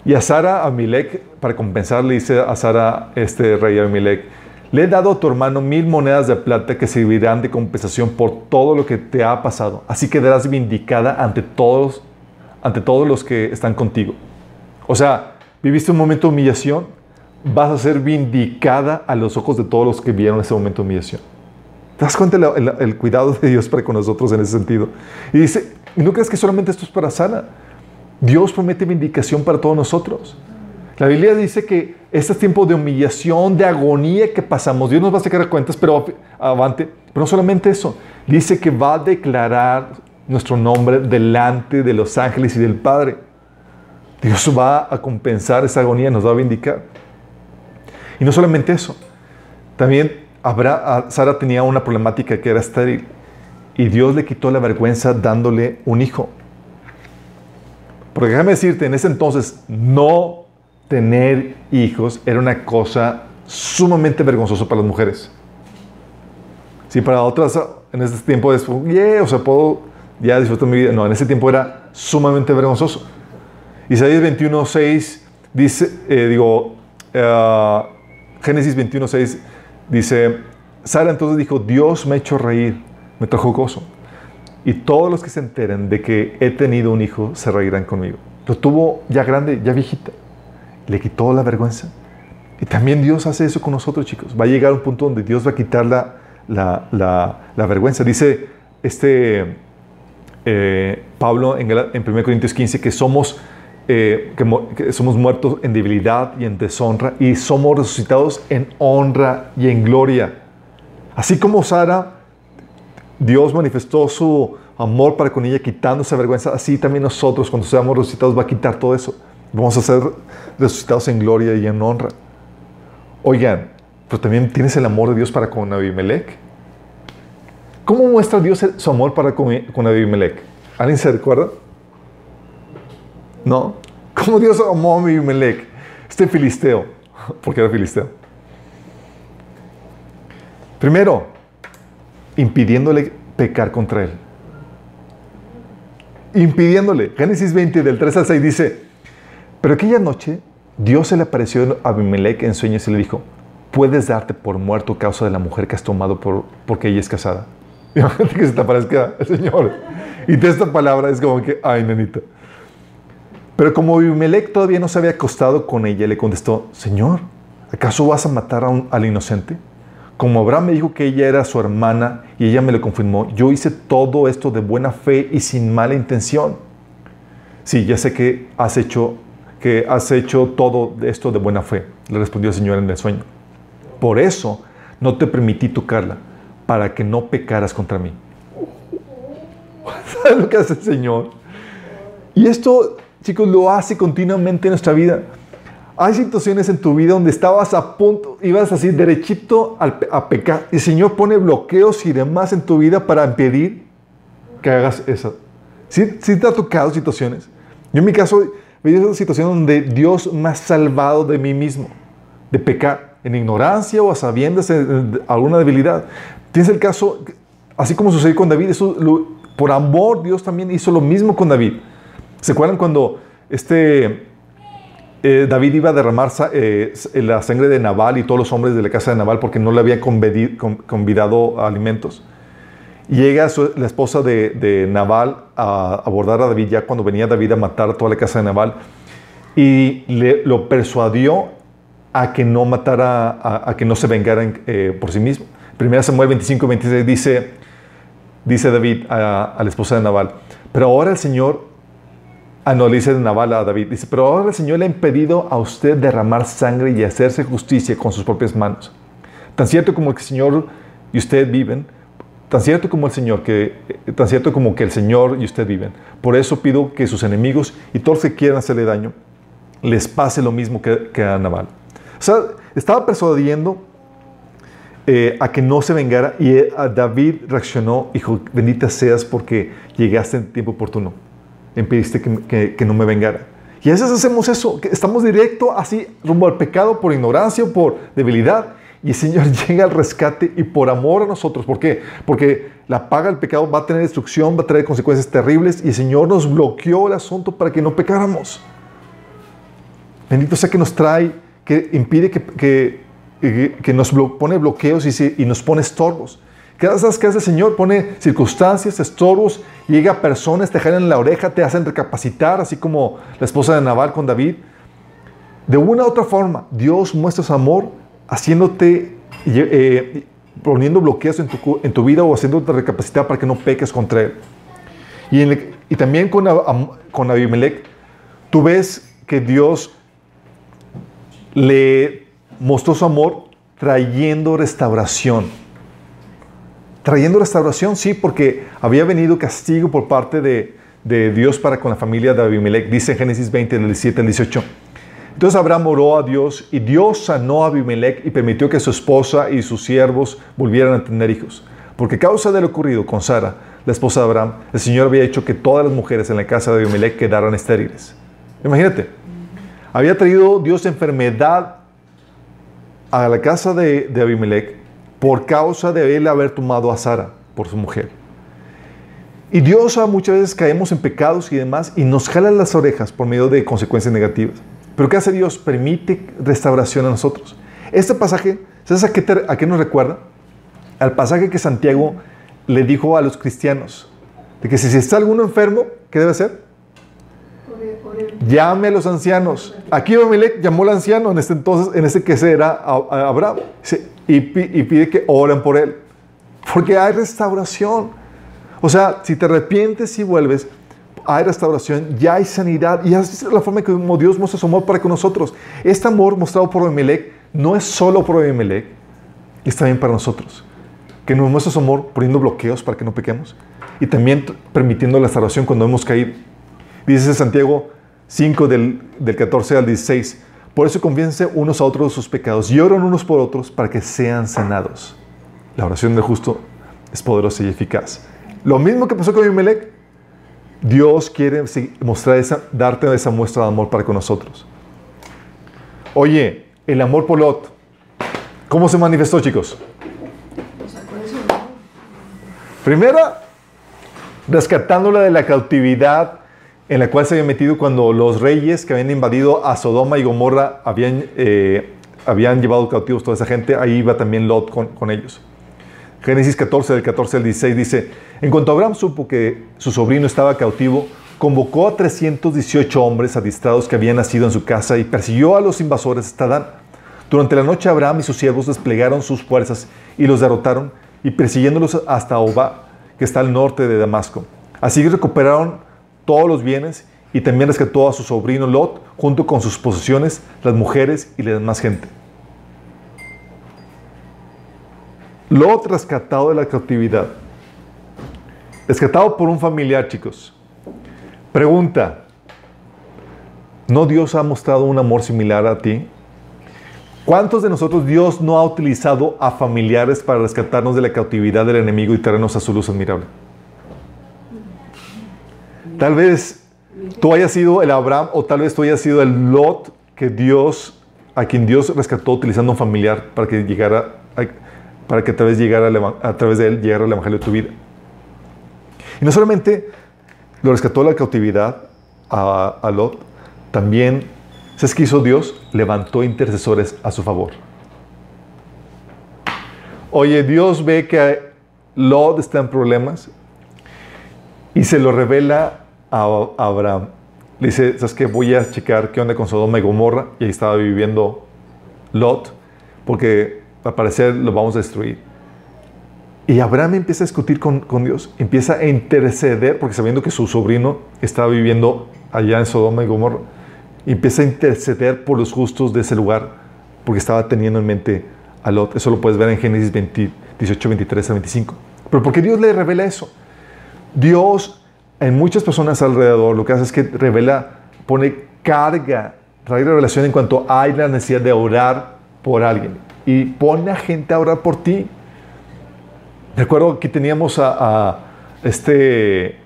Y a Sara, Abimelech, para compensar, le dice a Sara, este rey Abimelech, le he dado a tu hermano mil monedas de plata que servirán de compensación por todo lo que te ha pasado. Así quedarás vindicada ante todos, ante todos los que están contigo. O sea, viviste un momento de humillación, vas a ser vindicada a los ojos de todos los que vieron ese momento de humillación. ¿Te das cuenta el, cuidado de Dios para con nosotros en ese sentido? Y dice, no crees que solamente esto es para Sana. Dios promete vindicación para todos nosotros. La Biblia dice que este tiempo de humillación, de agonía que pasamos, Dios nos va a sacar cuentas, pero avante. Pero no solamente eso, dice que va a declarar nuestro nombre delante de los ángeles y del Padre. Dios va a compensar esa agonía, nos va a vindicar. Y no solamente eso, también Sara tenía una problemática que era estéril. y Dios le quitó la vergüenza dándole un hijo. Porque déjame decirte, en ese entonces no tener hijos era una cosa sumamente vergonzosa para las mujeres. Si para otras en este tiempo es, yeah, o sea, puedo ya disfrutar mi vida. No, en ese tiempo era sumamente vergonzoso. Isaías 21.6 dice, eh, digo, uh, Génesis 21.6 dice, Sara entonces dijo, Dios me ha hecho reír, me trajo gozo. Y todos los que se enteren de que he tenido un hijo se reirán conmigo. Lo tuvo ya grande, ya viejita. Le quitó la vergüenza. Y también Dios hace eso con nosotros, chicos. Va a llegar un punto donde Dios va a quitar la, la, la, vergüenza. Dice este eh, Pablo en, en 1 Corintios 15 que somos, eh, que, somos muertos en debilidad y en deshonra y somos resucitados en honra y en gloria. Así como Sara, Dios manifestó su amor para con ella quitando esa vergüenza, así también nosotros cuando seamos resucitados va a quitar todo eso. Vamos a ser resucitados en gloria y en honra. Oigan, pero también tienes el amor de Dios para con Abimelech. ¿Cómo muestra Dios su amor para con, con Abimelech? ¿Alguien se recuerda? ¿No? ¿Cómo Dios amó a Abimelech? Este filisteo, porque era filisteo. Primero, impidiéndole pecar contra él. Impidiéndole. Génesis 20, del 3 al 6 dice, pero aquella noche Dios se le apareció a Abimelech en sueños y le dijo, puedes darte por muerto a causa de la mujer que has tomado por, porque ella es casada. Imagínate que se te aparezca el Señor. Y de esta palabra es como que, ay, nenita. Pero como Abimelech todavía no se había acostado con ella, le contestó, Señor, ¿acaso vas a matar a un, al inocente? Como Abraham me dijo que ella era su hermana y ella me lo confirmó, yo hice todo esto de buena fe y sin mala intención. Sí, ya sé que has hecho, que has hecho todo esto de buena fe, le respondió el Señor en el sueño. Por eso no te permití tocarla, para que no pecaras contra mí. ¿Sabes lo que hace el Señor? Y esto, chicos, lo hace continuamente en nuestra vida. Hay situaciones en tu vida donde estabas a punto, ibas así derechito a pecar. Y el Señor pone bloqueos y demás en tu vida para impedir que hagas eso. ¿Sí, te ha tocado situaciones? Yo en mi caso, vivido una situación donde Dios me ha salvado de mí mismo, de pecar en ignorancia o a sabiendas de alguna debilidad. Tienes el caso, así como sucedió con David, eso, por amor Dios también hizo lo mismo con David. ¿Se acuerdan cuando este, eh, David iba a derramar eh, la sangre de Nabal y todos los hombres de la casa de Nabal porque no le habían convidado alimentos? Llega la esposa de, de, Nabal a abordar a David ya cuando venía David a matar a toda la casa de Nabal y le, lo persuadió a que no matara, a, que no se vengara eh, por sí mismo. Primera Samuel 25, 26 dice, dice David a, la esposa de Nabal, pero ahora el Señor, ah no, le dice Nabal a David, dice, pero ahora el Señor le ha impedido a usted derramar sangre y hacerse justicia con sus propias manos. Tan cierto como el Señor y usted viven, tan cierto como el Señor que tan cierto como que el Señor y usted viven. Por eso pido que sus enemigos y todos que quieran hacerle daño les pase lo mismo que, a Nabal. O sea, estaba persuadiendo eh, a que no se vengara y eh, David reaccionó, dijo, bendita seas porque llegaste en tiempo oportuno, impediste que, que, no me vengara. Y a veces hacemos eso, que estamos directo así rumbo al pecado por ignorancia o por debilidad. Y el Señor llega al rescate y por amor a nosotros. ¿Por qué? Porque la paga del pecado va a tener destrucción, va a traer consecuencias terribles y el Señor nos bloqueó el asunto para que no pecáramos. Bendito sea que nos trae que impide que, que, nos pone bloqueos y, y, nos pone estorbos. Cada vez que hace el Señor pone circunstancias, estorbos, llega personas, te jalan la oreja, te hacen recapacitar, así como la esposa de Naval con David. De una u otra forma, Dios muestra su amor haciéndote, eh, poniendo bloqueos en tu, vida o haciéndote recapacitar para que no peques contra Él. Y, y también con, con Abimelech, tú ves que Dios le mostró su amor trayendo restauración. Trayendo restauración, sí, porque había venido castigo por parte de, Dios para con la familia de Abimelech. Dice en Génesis 20, del 17 al 18. Entonces Abraham oró a Dios y Dios sanó a Abimelech y permitió que su esposa y sus siervos volvieran a tener hijos. porque a causa de lo ocurrido con Sara, la esposa de Abraham, el Señor había hecho que todas las mujeres en la casa de Abimelech quedaran estériles. Imagínate, había traído Dios enfermedad a la casa de, de Abimelech por causa de él haber tomado a Sara por su mujer. Y Dios muchas veces caemos en pecados y demás y nos jala las orejas por medio de consecuencias negativas. Pero ¿qué hace Dios? Permite restauración a nosotros. Este pasaje, ¿sabes a qué, a qué nos recuerda? Al pasaje que Santiago le dijo a los cristianos, de que si está alguno enfermo, ¿qué debe hacer? Llame a los ancianos. Aquí Abimelech llamó al anciano en este entonces, en este que era Abraham, y pide que oren por él. Porque hay restauración. O sea, si te arrepientes y vuelves, hay restauración, ya hay sanidad. Y es la forma que Dios muestra su amor para con nosotros. Este amor mostrado por Abimelech no es solo por Abimelech, es también para nosotros. Que nos muestra su amor poniendo bloqueos para que no pequemos y también permitiendo la restauración cuando hemos caído. Dice Santiago 5 del, del 14 al 16. Por eso confiénse unos a otros de sus pecados y oran unos por otros para que sean sanados. La oración del justo es poderosa y eficaz. Lo mismo que pasó con Abimelech, Dios quiere mostrar esa, darte esa muestra de amor para con nosotros. Oye, el amor por Lot, ¿cómo se manifestó, chicos? Primera, rescatándola de la cautividad en la cual se había metido cuando los reyes que habían invadido a Sodoma y Gomorra habían, eh, habían llevado cautivos toda esa gente, ahí iba también Lot con, con, ellos. Génesis 14, del 14 al 16 dice, en cuanto Abraham supo que su sobrino estaba cautivo, convocó a 318 hombres adistrados que habían nacido en su casa y persiguió a los invasores hasta Dan. Durante la noche Abraham y sus siervos desplegaron sus fuerzas y los derrotaron y persiguiéndolos hasta Oba, que está al norte de Damasco. Así recuperaron todos los bienes y también rescató a su sobrino Lot junto con sus posesiones, las mujeres y la demás gente. Lot rescatado de la cautividad. Rescatado por un familiar, chicos. Pregunta, ¿no Dios ha mostrado un amor similar a ti? ¿Cuántos de nosotros Dios no ha utilizado a familiares para rescatarnos de la cautividad del enemigo y traernos a su luz admirable? Tal vez tú hayas sido el Abraham o tal vez tú hayas sido el Lot que Dios, a quien Dios rescató utilizando un familiar para que llegara, para que a través, de él llegara el evangelio de tu vida. Y no solamente lo rescató la cautividad a, Lot, también, ¿sabes qué Dios? Levantó intercesores a su favor. Oye, Dios ve que Lot está en problemas y se lo revela a Abraham. Le dice, ¿sabes qué? Voy a checar qué onda con Sodoma y Gomorra. Y ahí estaba viviendo Lot, porque al parecer lo vamos a destruir. Y Abraham empieza a discutir con, con, Dios, empieza a interceder, porque sabiendo que su sobrino estaba viviendo allá en Sodoma y Gomorra, empieza a interceder por los justos de ese lugar, porque estaba teniendo en mente a Lot. Eso lo puedes ver en Génesis 18, 23 a 25. Pero ¿por qué Dios le revela eso? Dios en muchas personas alrededor lo que hace es que revela, pone carga, trae revelación en cuanto hay la necesidad de orar por alguien y pone a gente a orar por ti. Recuerdo que teníamos a, este,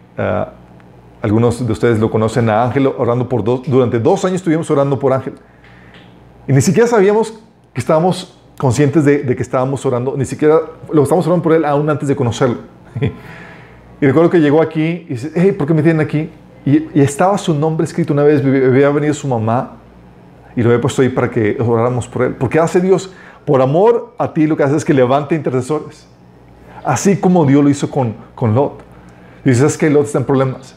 algunos de ustedes lo conocen, a Ángel orando por dos, durante dos años estuvimos orando por Ángel. Y ni siquiera sabíamos que estábamos conscientes de, de que estábamos orando, ni siquiera lo estábamos orando por él aún antes de conocerlo. Y recuerdo que llegó aquí y dice, hey, ¿por qué me tienen aquí? Y, estaba su nombre escrito una vez, había venido su mamá y lo había puesto ahí para que oráramos por él. Porque hace Dios, por amor a ti, lo que hace es que levante intercesores. Así como Dios lo hizo con, con Lot. Y dices que Lot está en problemas.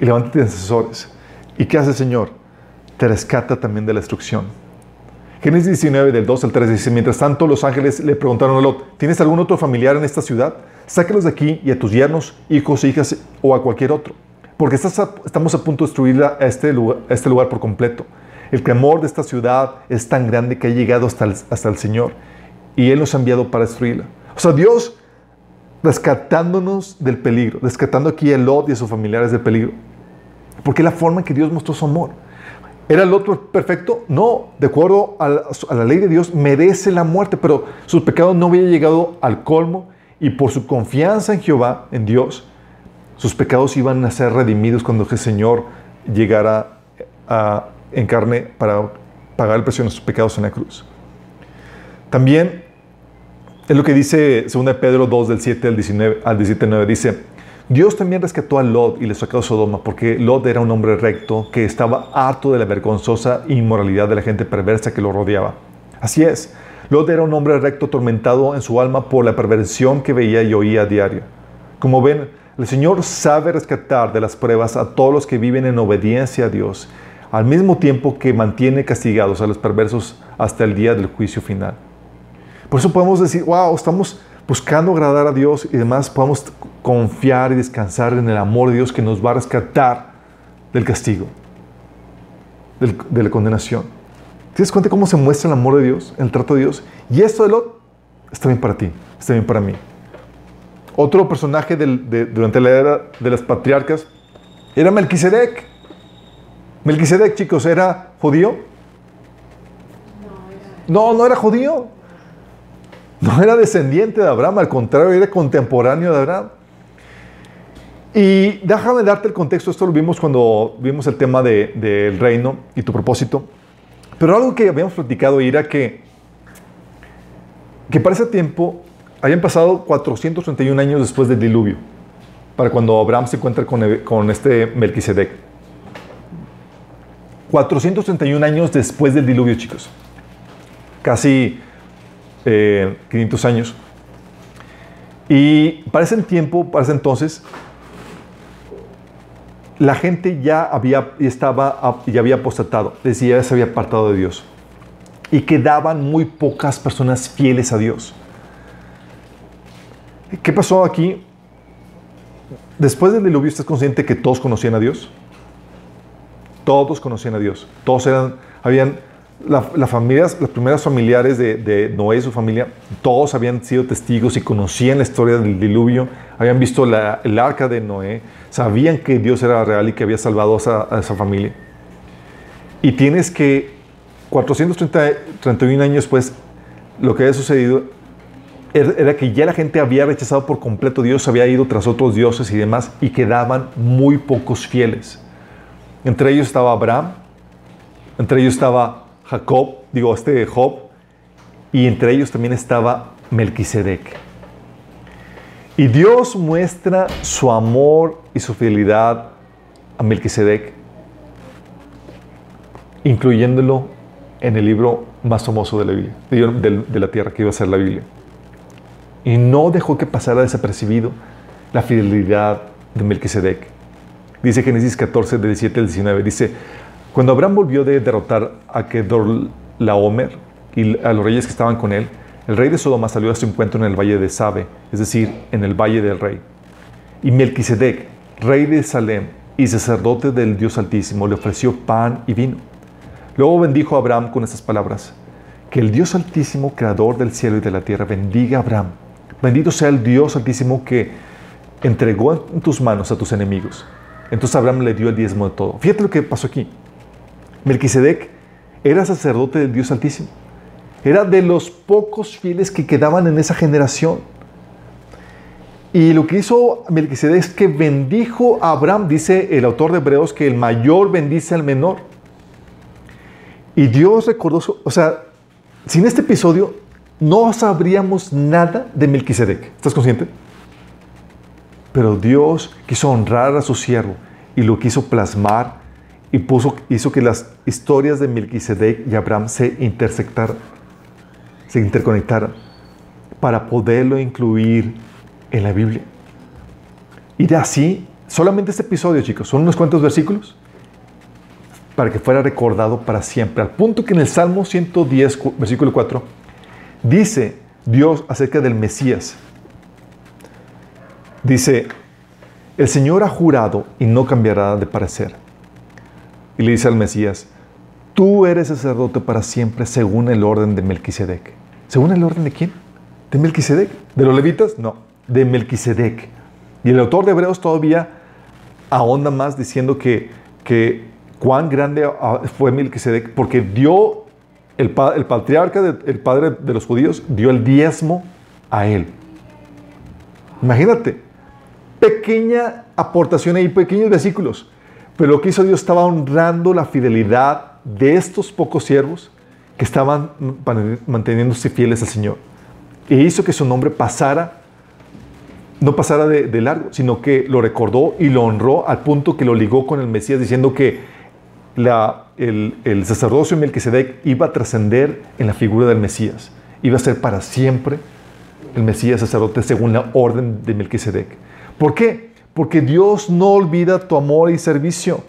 Y levanta intercesores. ¿Y qué hace el Señor? Te rescata también de la destrucción. Génesis 19, del 2 al 3 dice, mientras tanto los ángeles le preguntaron a Lot, ¿tienes algún otro familiar en esta ciudad? Sáquelos de aquí y a tus yernos, hijos, hijas o a cualquier otro, porque estamos a punto de destruir a este, lugar, este lugar por completo. El clamor de esta ciudad es tan grande que ha llegado hasta el, hasta el Señor y Él nos ha enviado para destruirla. O sea, Dios rescatándonos del peligro, rescatando aquí a Lot y a sus familiares del peligro. Porque es la forma en que Dios mostró su amor. ¿Era el otro perfecto? No, de acuerdo a la, ley de Dios, merece la muerte, pero su pecado no había llegado al colmo y por su confianza en Jehová, en Dios, sus pecados iban a ser redimidos cuando el Señor llegara a, en carne para pagar el precio de sus pecados en la cruz. También es lo que dice 2 Pedro 2 del 7 al 19 al 17 dice, Dios también rescató a Lot y le sacó a Sodoma porque Lot era un hombre recto que estaba harto de la vergonzosa inmoralidad de la gente perversa que lo rodeaba. Así es, Lot era un hombre recto atormentado en su alma por la perversión que veía y oía a diario. Como ven, el Señor sabe rescatar de las pruebas a todos los que viven en obediencia a Dios, al mismo tiempo que mantiene castigados a los perversos hasta el día del juicio final. Por eso podemos decir, wow, estamos buscando agradar a Dios y demás, podemos confiar y descansar en el amor de Dios que nos va a rescatar del castigo, de la condenación. ¿Tienes cuenta cómo se muestra el amor de Dios, el trato de Dios? Y esto de Lot está bien para ti, está bien para mí. Otro personaje durante la era de las patriarcas era Melquisedec. Melquisedec, chicos, ¿era judío? No, no era judío. No era descendiente de Abraham, al contrario, era contemporáneo de Abraham. Y déjame darte el contexto, esto lo vimos cuando vimos el tema del reino y tu propósito. Pero algo que habíamos platicado era que, que para ese tiempo habían pasado 431 años después del diluvio, para cuando Abraham se encuentra con, con este Melquisedec. 431 años después del diluvio, chicos. Casi 500 eh, años. Y para ese tiempo, para ese entonces, la gente ya había, estaba, ya había apostatado, decía, ya se había apartado de Dios. Y quedaban muy pocas personas fieles a Dios. ¿Qué pasó aquí? Después del diluvio, ¿estás consciente que todos conocían a Dios? Todos conocían a Dios. Todos eran, habían las familias, las primeras familiares de, Noé y su familia, todos habían sido testigos y conocían la historia del diluvio, habían visto el arca de Noé, sabían que Dios era real y que había salvado a esa, familia. Y tienes que, 431 años después, lo que había sucedido era que ya la gente había rechazado por completo a Dios, había ido tras otros dioses y demás, y quedaban muy pocos fieles. Entre ellos estaba Abraham, entre ellos estaba Jacob, digo, este Job, y entre ellos también estaba Melquisedec. Y Dios muestra su amor y su fidelidad a Melquisedec, incluyéndolo en el libro más famoso de la Biblia, de, la tierra que iba a ser la Biblia. Y no dejó que pasara desapercibido la fidelidad de Melquisedec. Dice Génesis 14, 17 al 19, dice, cuando Abraham volvió de derrotar a Kedorlaomer y a los reyes que estaban con él, el rey de Sodoma salió a su encuentro en el valle de Sabe, es decir, en el valle del rey. Y Melquisedec, rey de Salem y sacerdote del Dios Altísimo, le ofreció pan y vino. Luego bendijo a Abraham con estas palabras: Que el Dios Altísimo, creador del cielo y de la tierra, bendiga a Abraham. Bendito sea el Dios Altísimo que entregó en tus manos a tus enemigos. Entonces Abraham le dio el diezmo de todo. Fíjate lo que pasó aquí. Melquisedec era sacerdote del Dios Altísimo. Era de los pocos fieles que quedaban en esa generación. Y lo que hizo Melquisedec es que bendijo a Abraham, dice el autor de Hebreos, que el mayor bendice al menor. Y Dios recordó, o sea, sin este episodio no sabríamos nada de Melquisedec. ¿Estás consciente? Pero Dios quiso honrar a su siervo y lo quiso plasmar y puso, hizo que las historias de Melquisedec y Abraham se intersectaran, se interconectaran para poderlo incluir en la Biblia. Y de así, solamente este episodio, chicos, son unos cuantos versículos para que fuera recordado para siempre. Al punto que en el Salmo 110, versículo 4, dice Dios acerca del Mesías. Dice, el Señor ha jurado y no cambiará de parecer y le dice al Mesías, tú eres sacerdote para siempre según el orden de Melquisedec. ¿Según el orden de quién? ¿De Melquisedec? ¿De los levitas? No, de Melquisedec. Y el autor de Hebreos todavía ahonda más diciendo que, cuán grande fue Melquisedec porque dio, el, el patriarca, el padre de los judíos, dio el diezmo a él. Imagínate, pequeña aportación ahí, pequeños versículos. Pero lo que hizo Dios estaba honrando la fidelidad de estos pocos siervos que estaban manteniéndose fieles al Señor. E hizo que su nombre pasara, no pasara de, largo, sino que lo recordó y lo honró al punto que lo ligó con el Mesías, diciendo que la, el, el sacerdocio de Melquisedec iba a trascender en la figura del Mesías. Iba a ser para siempre el Mesías sacerdote según la orden de Melquisedec. ¿Por qué? Porque Dios no olvida tu amor y servicio.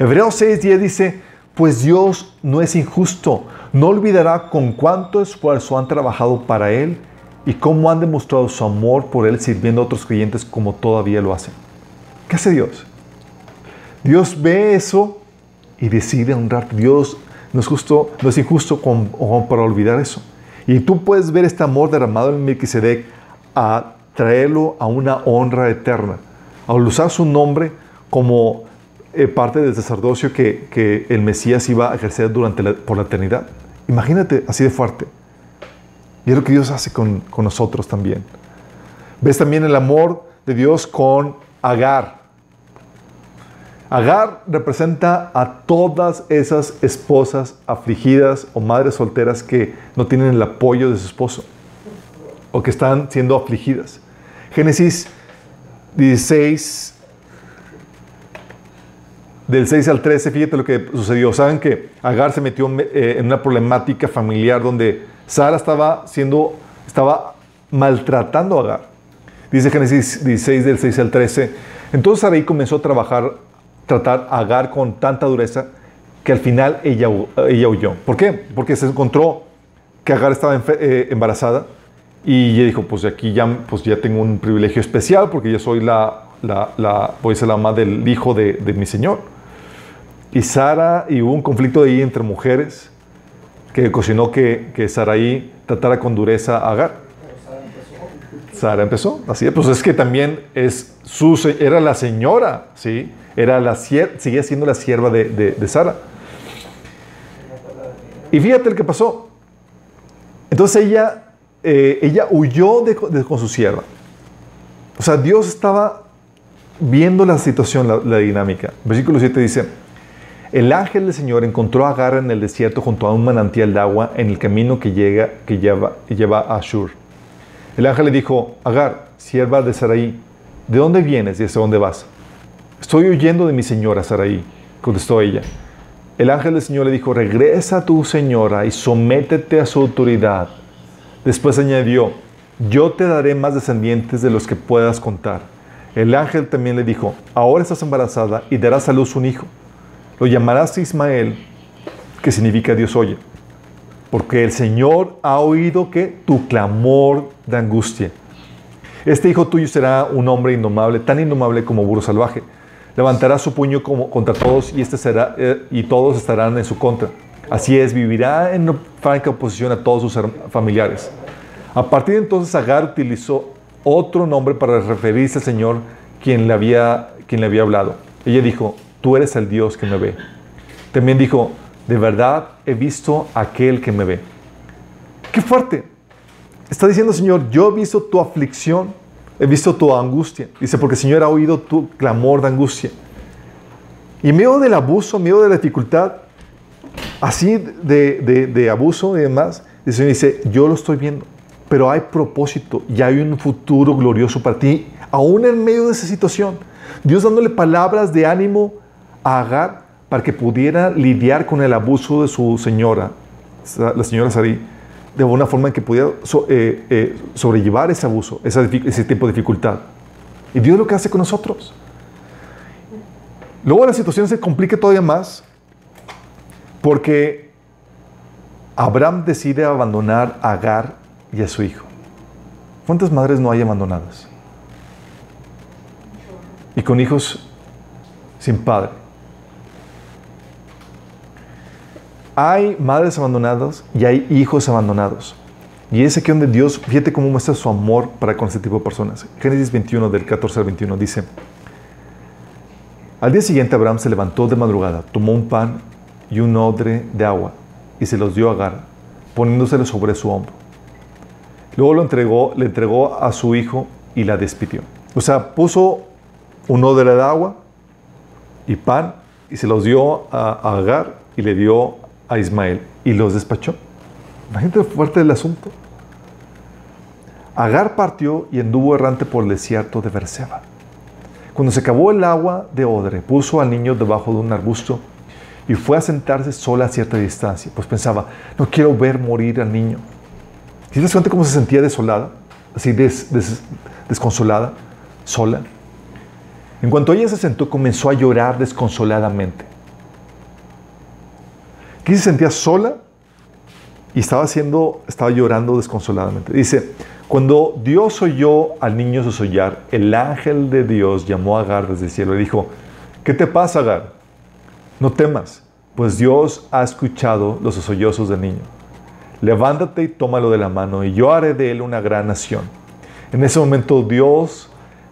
Hebreos 6.10 dice, pues Dios no es injusto, no olvidará con cuánto esfuerzo han trabajado para Él y cómo han demostrado su amor por Él sirviendo a otros creyentes como todavía lo hacen. ¿Qué hace Dios? Dios ve eso y decide honrar. Dios no es, justo, no es injusto para olvidar eso. Y tú puedes ver este amor derramado en Melquisedec a traerlo a una honra eterna, al usar su nombre como eh, parte del sacerdocio que, el Mesías iba a ejercer durante por la eternidad. Imagínate así de fuerte. Y es lo que Dios hace con, con nosotros también. Ves también el amor de Dios con Agar. Agar representa a todas esas esposas afligidas o madres solteras que no tienen el apoyo de su esposo o que están siendo afligidas. Génesis 16, del 6 al 13, fíjate lo que sucedió. Saben que Agar se metió eh, en una problemática familiar donde Sara estaba siendo, estaba maltratando a Agar. Dice Génesis 16 del 6 al 13. Entonces Sarai comenzó a trabajar, tratar a Agar con tanta dureza que al final ella, ella huyó. ¿Por qué? Porque se encontró que Agar estaba eh, embarazada y ella dijo, pues aquí ya, pues ya tengo un privilegio especial porque yo soy la, la, la voy a ser la mamá del hijo de, de, mi Señor. Y Sara, y hubo un conflicto ahí entre mujeres que cocinó que, que Saraí tratara con dureza a Agar. Sara empezó, así es, pues es que también es su, era la señora, ¿sí? Era la, seguía siendo la sierva de, de, de Sara. Y fíjate el que pasó. Entonces ella eh, ella huyó de, con su sierva. O sea, Dios estaba viendo la situación, la, dinámica. Versículo 7 dice, el ángel del Señor encontró a Agar en el desierto junto a un manantial de agua en el camino que, lleva, lleva a Ashur. El ángel le dijo, Agar, sierva de Sarai, ¿de dónde vienes y hacia dónde vas? Estoy huyendo de mi señora Sarai, contestó ella. El ángel del Señor le dijo, regresa a tu señora y sométete a su autoridad Después añadió, yo te daré más descendientes de los que puedas contar. El ángel también le dijo, ahora estás embarazada y darás a luz un hijo. Lo llamarás Ismael, que significa Dios oye. Porque el Señor ha oído que tu clamor de angustia. Este hijo tuyo será un hombre indomable, tan indomable como burro salvaje. Levantará su puño contra todos este eh, y todos estarán en su contra. Así es, vivirá en franca oposición a todos sus familiares. A partir de entonces, Agar utilizó otro nombre para referirse al Señor quien le había, quien le había hablado. Ella dijo, tú eres el Dios que me ve. También dijo, de verdad he visto aquel que me ve. Qué fuerte. Está diciendo Señor, yo he visto tu aflicción, he visto tu angustia. Dice, porque el Señor ha oído tu clamor de angustia. Y en medio del abuso, en medio de la dificultad, así de, abuso y demás, el dice, yo lo estoy viendo, pero hay propósito y hay un futuro glorioso para ti, aún en medio de esa situación. Dios dándole palabras de ánimo a Agar para que pudiera lidiar con el abuso de su señora, la señora Sarí, de una forma en que pudiera eh, eh, sobrellevar ese abuso, ese tipo de dificultad. Y Dios lo que hace con nosotros. Luego la situación se complica todavía más porque Abraham decide abandonar a Agar y a su hijo. ¿Cuántas madres no hay abandonadas? Y con hijos sin padre. Hay madres abandonadas y hay hijos abandonados. Y es aquí donde Dios, fíjate cómo muestra su amor para con ese tipo de personas. Génesis 21, del 14 al 21, dice, al día siguiente Abraham se levantó de madrugada, tomó un pan y un odre de agua y se los dio a Agar, poniéndoselo sobre su hombro. Luego lo entregó, le entregó a su hijo y la despidió. O sea, puso un odre de agua y pan y se los dio a Agar y le dio a Ismael y los despachó. Imagínate fuerte el asunto. Agar partió y anduvo errante por el desierto de Berseba. Cuando se acabó el agua de odre, puso al niño debajo de un arbusto y fue a sentarse sola a cierta distancia, pues pensaba, no quiero ver morir al niño. ¿Y te cuenta cómo se sentía desolada? Así desconsolada, sola. En cuanto ella se sentó, comenzó a llorar desconsoladamente. Aquí se sentía sola y estaba haciendo, estaba llorando desconsoladamente. Dice, cuando Dios oyó al niño sosollar, el ángel de Dios llamó a Agar desde el cielo y dijo, ¿qué te pasa, Agar? No temas, pues Dios ha escuchado los sollozos del niño. Levántate y tómalo de la mano, y yo haré de él una gran nación. En ese momento Dios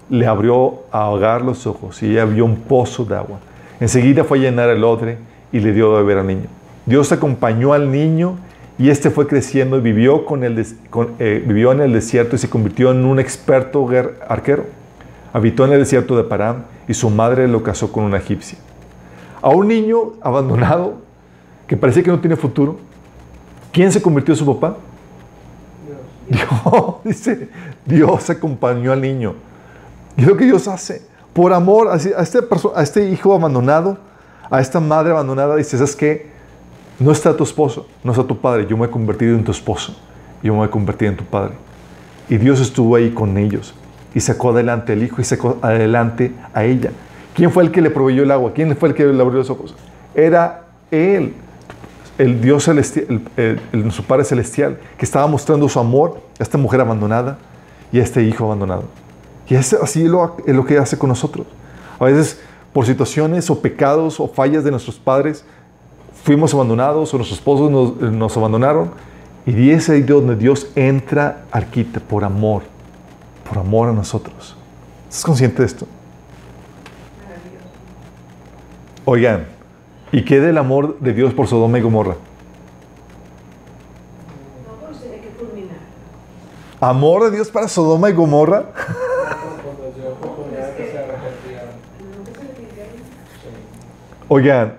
le abrió a Agar los ojos y ella vio un pozo de agua. Enseguida fue a llenar el odre y le dio de beber al niño. Dios acompañó al niño y este fue creciendo y vivió, con el, eh, vivió en el desierto y se convirtió en un experto arquero. Habitó en el desierto de Parán y su madre lo casó con una egipcia. A un niño abandonado que parecía que no tiene futuro, ¿quién se convirtió en su papá? Dios. Dios, dice, Dios acompañó al niño. Y es lo que Dios hace. Por amor a este, a este hijo abandonado, a esta madre abandonada, dice, ¿sabes qué? No está tu esposo, no está tu padre. Yo me he convertido en tu esposo. Yo me he convertido en tu padre. Y Dios estuvo ahí con ellos. Y sacó adelante al hijo y sacó adelante a ella. ¿Quién fue el que le proveyó el agua? ¿Quién fue el que le abrió los ojos? Era Él, el Dios celestial, el, su Padre celestial, que estaba mostrando su amor a esta mujer abandonada y a este hijo abandonado. Y es así lo, es lo que hace con nosotros. A veces, por situaciones o pecados o fallas de nuestros padres, fuimos abandonados o nuestros esposos nos, abandonaron. Y es ahí donde Dios entra al quite por amor, por amor a nosotros. ¿Estás consciente de esto? Oigan, ¿y qué del amor de Dios por Sodoma y Gomorra? ¿Amor de Dios para Sodoma y Gomorra? Oigan,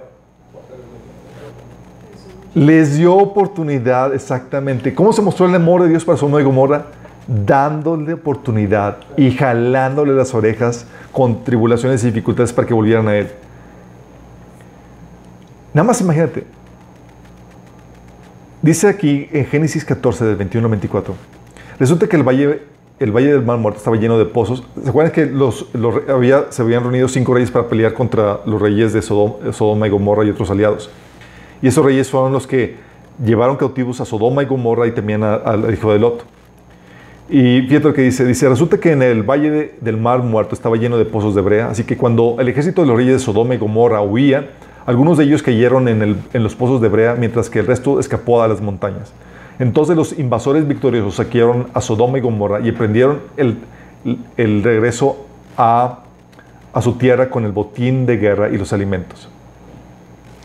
les dio oportunidad exactamente. ¿Cómo se mostró el amor de Dios para Sodoma y Gomorra? Dándole oportunidad y jalándole las orejas con tribulaciones y dificultades para que volvieran a Él. Nada más imagínate. Dice aquí en Génesis 14, del 21 al 24. Resulta que el valle, el valle del Mar Muerto estaba lleno de pozos. ¿Se acuerdan que los, había, se habían reunido cinco reyes para pelear contra los reyes de Sodoma y Gomorra y otros aliados? Y esos reyes fueron los que llevaron cautivos a Sodoma y Gomorra y también al hijo de Lot. Y fíjate lo que dice, dice, resulta que en el valle del mar muerto estaba lleno de pozos de brea, así que cuando el ejército de los reyes de Sodoma y Gomorra huía, algunos de ellos cayeron en, los pozos de brea, mientras que el resto escapó a las montañas. Entonces los invasores victoriosos saquearon a Sodoma y Gomorra y emprendieron el, regreso a, su tierra con el botín de guerra y los alimentos.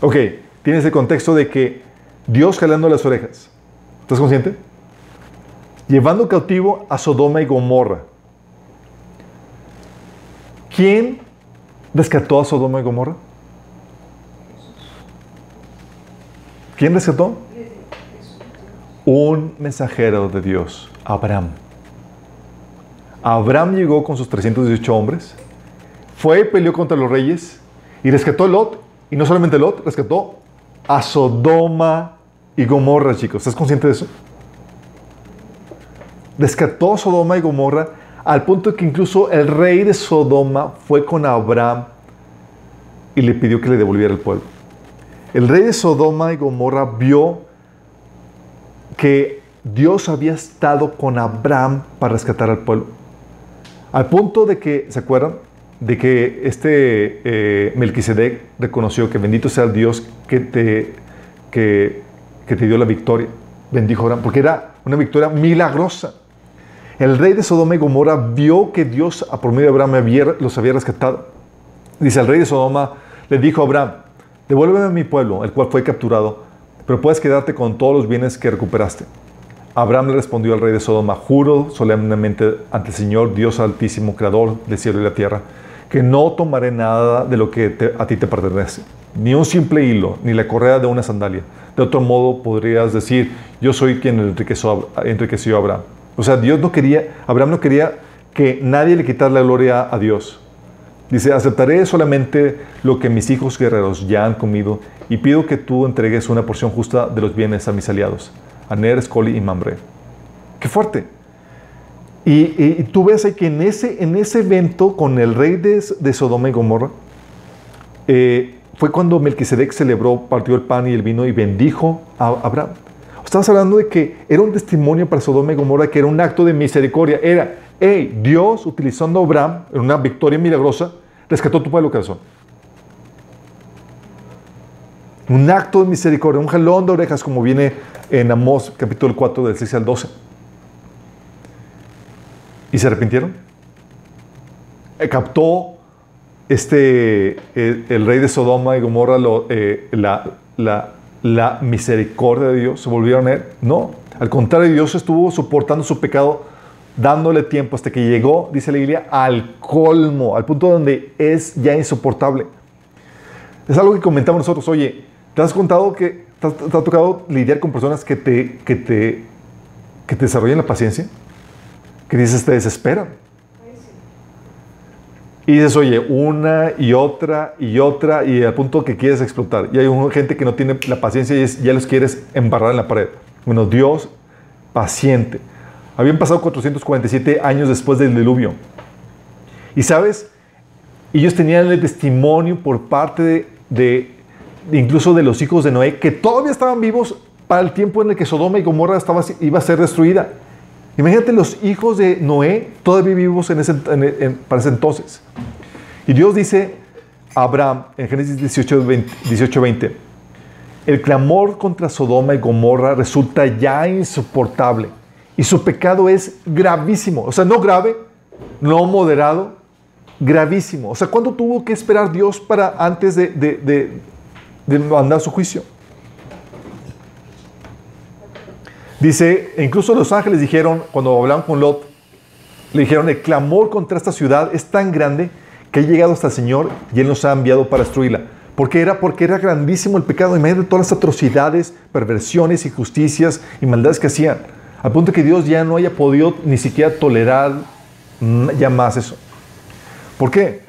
Ok, tienes el contexto de que Dios jalando las orejas. ¿Estás consciente? Llevando cautivo a Sodoma y Gomorra. ¿Quién rescató a Sodoma y Gomorra? ¿Quién rescató? Un mensajero de Dios, Abraham. Abraham llegó con sus 318 hombres, fue peleó contra los reyes y rescató a Lot. Y no solamente Lot, rescató a Sodoma y Gomorra, chicos. ¿Estás consciente de eso? Rescató a Sodoma y Gomorra al punto que incluso el rey de Sodoma fue con Abraham y le pidió que le devolviera el pueblo. El rey de Sodoma y Gomorra vio que Dios había estado con Abraham para rescatar al pueblo. Al punto de que, ¿se acuerdan? de que este eh, Melquisedec reconoció que bendito sea el Dios que te, que, te dio la victoria. Bendijo Abraham, porque era una victoria milagrosa. El rey de Sodoma y Gomorra vio que Dios, a por medio de Abraham, los había rescatado. Dice, el rey de Sodoma le dijo a Abraham, devuélveme a mi pueblo, el cual fue capturado, pero puedes quedarte con todos los bienes que recuperaste. Abraham le respondió al rey de Sodoma, juro solemnemente ante el Señor, Dios altísimo, creador del cielo y la tierra, que no tomaré nada de lo que a ti te pertenece, ni un simple hilo, ni la correa de una sandalia. De otro modo podrías decir, yo soy quien enriqueció, enriqueció a Abraham. O sea, Dios no quería, Abraham no quería que nadie le quitara la gloria a Dios. Dice, aceptaré solamente lo que mis hijos guerreros ya han comido y pido que tú entregues una porción justa de los bienes a mis aliados, a Ner, Escoli y Mamre. ¡Qué fuerte! Y, tú ves que en ese, en ese evento con el rey de, Sodoma y Gomorra, eh, fue cuando Melquisedec celebró, partió el pan y el vino y bendijo a Abraham. Estamos hablando de que era un testimonio para Sodoma y Gomorra, que era un acto de misericordia. Era, hey, Dios utilizando a Abraham en una victoria milagrosa, rescató tu pueblo corazón. Un acto de misericordia, un jalón de orejas, como viene en Amós capítulo 4, del 6 al 12. ¿Y se arrepintieron? Eh, captó este, el, rey de Sodoma y Gomorra eh, la, la, misericordia de Dios? ¿Se volvieron a él? No. Al contrario, Dios estuvo soportando su pecado, dándole tiempo hasta que llegó, dice la Biblia, al colmo, al punto donde es ya insoportable. Es algo que comentamos nosotros. Oye, ¿te has contado que te, ha tocado lidiar con personas que te, que te, que te desarrollan la paciencia? Que dices, te desesperan. Y dices, oye, una y otra y otra y al punto que quieres explotar. Y hay gente que no tiene la paciencia y ya los quieres embarrar en la pared. Bueno, Dios, paciente. Habían pasado 447 años después del diluvio. Y sabes, ellos tenían el testimonio por parte de, incluso de los hijos de Noé que todavía estaban vivos para el tiempo en el que Sodoma y Gomorra estaba, iba a ser destruida. Imagínate los hijos de Noé todavía vivos en ese, para ese entonces. Y Dios dice a Abraham en Génesis 18 20, el clamor contra Sodoma y Gomorra resulta ya insoportable y su pecado es gravísimo. O sea, no grave, no moderado, gravísimo. O sea, ¿cuánto tuvo que esperar Dios para antes de, de, de mandar su juicio? Dice, incluso los ángeles dijeron, cuando hablaban con Lot, le dijeron, el clamor contra esta ciudad es tan grande que ha llegado hasta el Señor y Él nos ha enviado para destruirla. ¿Por qué era? Porque era grandísimo el pecado. Imagínate todas las atrocidades, perversiones, injusticias y maldades que hacían. Al punto que Dios ya no haya podido ni siquiera tolerar ya más eso. ¿Por qué?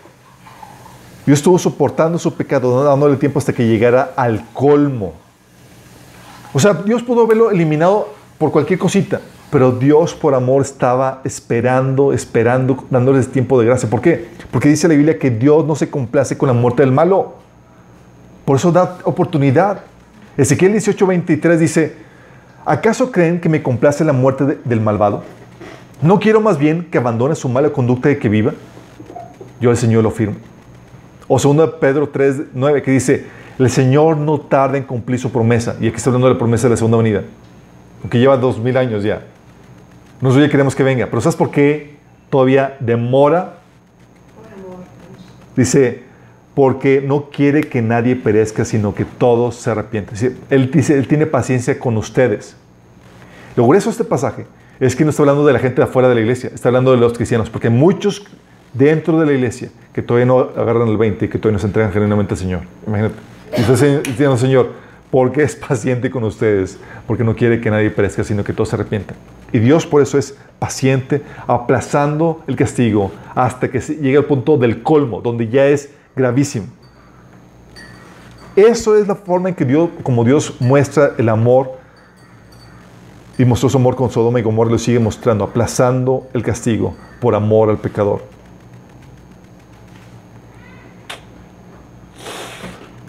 Dios estuvo soportando su pecado, dándole tiempo hasta que llegara al colmo. O sea, Dios pudo haberlo eliminado por cualquier cosita. Pero Dios por amor estaba esperando, esperando, dándoles tiempo de gracia. ¿Por qué? Porque dice la Biblia que Dios no se complace con la muerte del malo. Por eso da oportunidad. Ezequiel 18:23 dice, ¿acaso creen que me complace la muerte del malvado? ¿No quiero más bien que abandone su mala conducta y que viva? Yo el Señor lo firmo. O 2 Pedro 3:9 que dice, el Señor no tarda en cumplir su promesa. Y aquí está hablando de la promesa de la segunda venida aunque lleva dos mil años ya. Nosotros ya queremos que venga, pero ¿sabes por qué todavía demora? Dice, porque no quiere que nadie perezca, sino que todos se arrepientan. Él dice, Él tiene paciencia con ustedes. Lo grueso de este pasaje es que no está hablando de la gente de afuera de la iglesia, está hablando de los cristianos, porque muchos dentro de la iglesia que todavía no agarran el 20 y que todavía no se entregan genuinamente al Señor. Imagínate. Y entonces diciendo, Señor, porque es paciente con ustedes, porque no quiere que nadie perezca, sino que todos se arrepientan. Y Dios por eso es paciente, aplazando el castigo hasta que llegue al punto del colmo, donde ya es gravísimo. Eso es la forma en que Dios, como Dios muestra el amor y mostró su amor con Sodoma y Gomorra, lo sigue mostrando, aplazando el castigo por amor al pecador.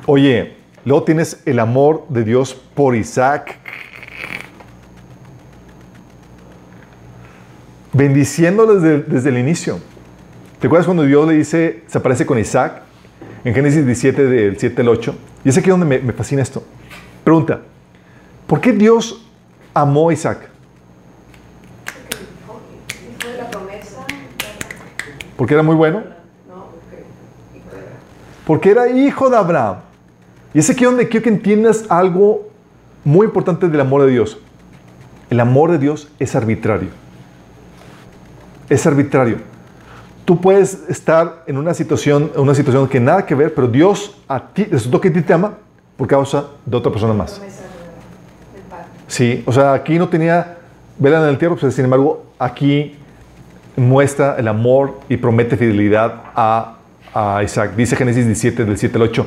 Oye, Luego tienes el amor de Dios por Isaac. Bendiciéndolo desde, el inicio. ¿Te acuerdas cuando Dios le dice, se aparece con Isaac? En Génesis 17, del 7 al 8. Y es aquí donde me, fascina esto. Pregunta, ¿por qué Dios amó a Isaac? ¿Porque era muy bueno? Porque era hijo de Abraham. Y es aquí donde quiero que entiendas algo muy importante del amor de Dios. el amor de Dios es arbitrario. Es arbitrario. Tú puedes estar en una situación, una situación que nada que ver, pero Dios a ti, resultó que a ti te ama por causa de otra persona más. Sí, o sea, aquí no tenía vela en el tierra, pues, sin embargo, aquí muestra el amor y promete fidelidad a, a Isaac. Dice Génesis 17, del 7 al 8.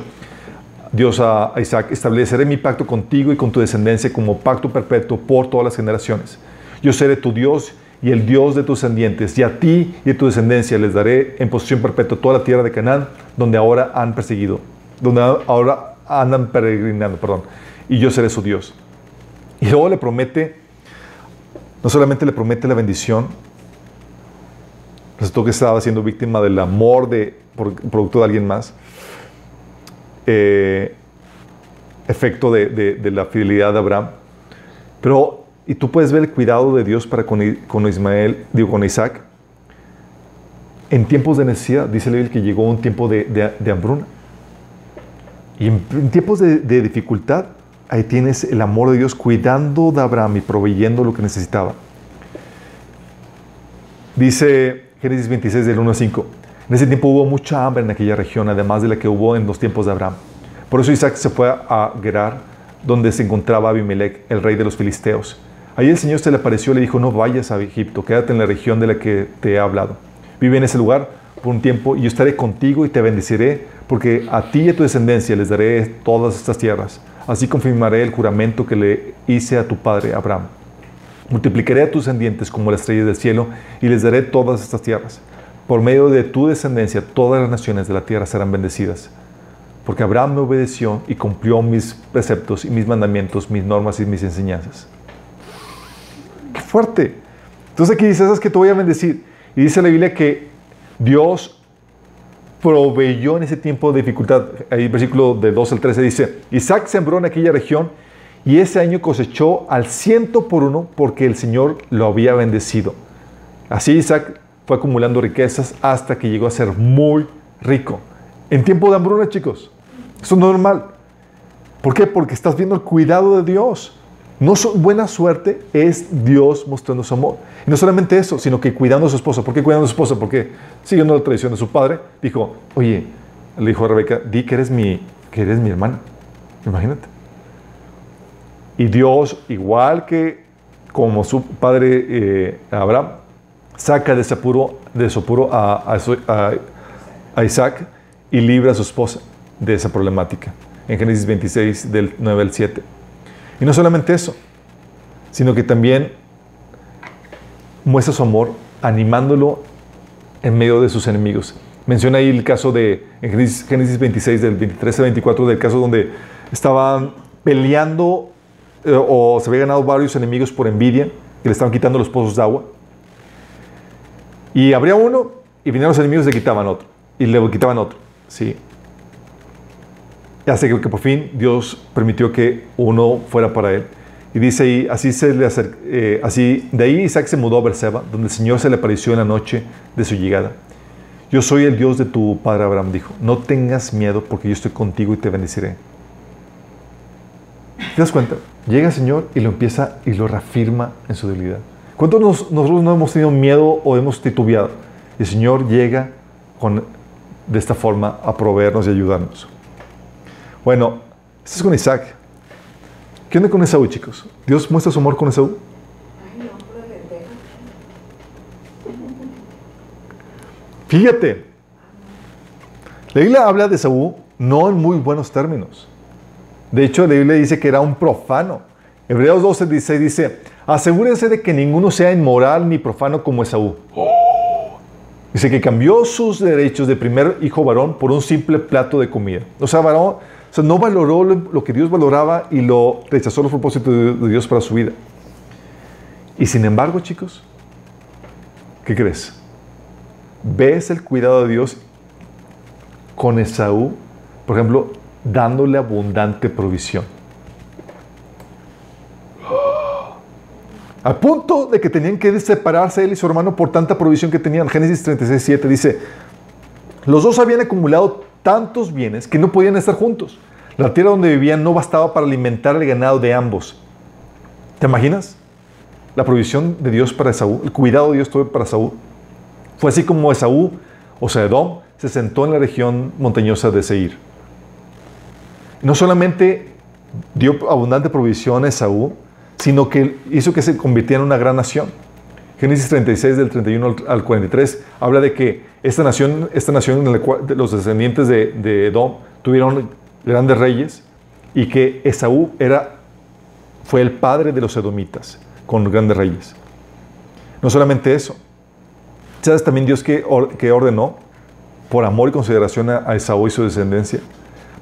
Dios a Isaac, estableceré mi pacto contigo y con tu descendencia como pacto perpetuo por todas las generaciones. Yo seré tu Dios y el Dios de tus descendientes, y a ti y a tu descendencia les daré en posesión perpetua toda la tierra de Canaán, donde ahora han perseguido, donde ahora andan peregrinando, perdón, y yo seré su Dios. Y luego le promete, no solamente le promete la bendición, resultó que estaba siendo víctima del amor de, producto de alguien más, eh, efecto de, de, la fidelidad de Abraham, pero, y tú puedes ver el cuidado de Dios para con, con Ismael, digo, con Isaac, en tiempos de necesidad, dice Biblia que llegó un tiempo de, de hambruna. Y en, tiempos de, de, dificultad, ahí tienes el amor de Dios cuidando de Abraham y proveyendo lo que necesitaba. Dice Génesis 26 del 1 al 5. En ese tiempo hubo mucha hambre en aquella región, además de la que hubo en los tiempos de Abraham. Por eso Isaac se fue a Gerar, donde se encontraba Abimelech, el rey de los filisteos. Ahí el Señor se le apareció y le dijo, no vayas a Egipto, quédate en la región de la que te he hablado. Vive en ese lugar por un tiempo y yo estaré contigo y te bendeciré, porque a ti y a tu descendencia les daré todas estas tierras. Así confirmaré el juramento que le hice a tu padre Abraham. Multiplicaré a tus descendientes como las estrellas del cielo y les daré todas estas tierras. Por medio de tu descendencia, todas las naciones de la tierra serán bendecidas. Porque Abraham me obedeció y cumplió mis preceptos y mis mandamientos, mis normas y mis enseñanzas. ¡Qué fuerte! Entonces aquí dice, ¿sabes que te voy a bendecir? Y dice la Biblia que Dios proveyó en ese tiempo de dificultad. Ahí versículo de 2 al 13 dice, Isaac sembró en aquella región y ese año cosechó al ciento por uno porque el Señor lo había bendecido. Así Isaac fue acumulando riquezas hasta que llegó a ser muy rico. En tiempo de hambruna, chicos. Eso es normal. ¿Por qué? Porque estás viendo el cuidado de Dios. No buena suerte es Dios mostrando su amor. No solamente eso, sino que cuidando a su esposa. ¿Por qué cuidando a su esposa? Porque siguiendo la tradición de su padre, dijo, oye, le dijo a Rebeca, di que eres mi, que eres mi hermana. Imagínate. Y Dios, igual que como su padre eh, Abraham, saca de ese apuro, de su apuro a, a, Isaac y libra a su esposa de esa problemática. En Génesis 26, del 9 al 7. Y no solamente eso, sino que también muestra su amor animándolo en medio de sus enemigos. Menciona ahí el caso de, en Génesis 26, del 23 al 24, del caso donde estaban peleando eh, o se había ganado varios enemigos por envidia, que le estaban quitando los pozos de agua. Y abría uno y vinieron los enemigos y le quitaban otro. Y le quitaban otro. Sí. Hasta que, que por fin Dios permitió que uno fuera para él. Y dice ahí, así, se le eh, así de ahí Isaac se mudó a Berseba, donde el Señor se le apareció en la noche de su llegada. Yo soy el Dios de tu padre Abraham, dijo. No tengas miedo porque yo estoy contigo y te bendeciré. ¿Te das cuenta? Llega el Señor y lo empieza y lo reafirma en su debilidad. ¿Cuántos nosotros no hemos tenido miedo o hemos titubeado? Y el Señor llega con, de esta forma a proveernos y ayudarnos. Bueno, esto es con Isaac. ¿Qué onda con Esaú, chicos? ¿Dios muestra su amor con Esaú? Fíjate, la Biblia habla de Esaú no en muy buenos términos. De hecho, la Biblia dice que era un profano. Hebreos 12, 16 dice, asegúrense de que ninguno sea inmoral ni profano como Esaú. Dice que cambió sus derechos de primer hijo varón por un simple plato de comida. O sea, varón, no valoró lo, que Dios valoraba y lo rechazó los propósitos de, Dios para su vida. Y sin embargo, chicos, ¿qué crees? ¿Ves el cuidado de Dios con Esaú? Por ejemplo, dándole abundante provisión. Al punto de que tenían que separarse él y su hermano por tanta provisión que tenían. Génesis 36, 7 dice, los dos habían acumulado tantos bienes que no podían estar juntos. La tierra donde vivían no bastaba para alimentar el ganado de ambos. ¿Te imaginas? la provisión de Dios para Esaú, el cuidado de Dios para Esaú. Fue así como Esaú, o sea, Edom, se sentó en la región montañosa de Seir. No solamente dio abundante provisión a Esaú, sino que hizo que se convirtiera en una gran nación. Génesis 36, del 31 al 43, habla de que esta nación, esta nación en la cual los descendientes de, Edom tuvieron grandes reyes y que Esaú era, fue el padre de los edomitas con grandes reyes. No solamente eso, ¿sabes también Dios que, que ordenó, por amor y consideración a, Esaú y su descendencia,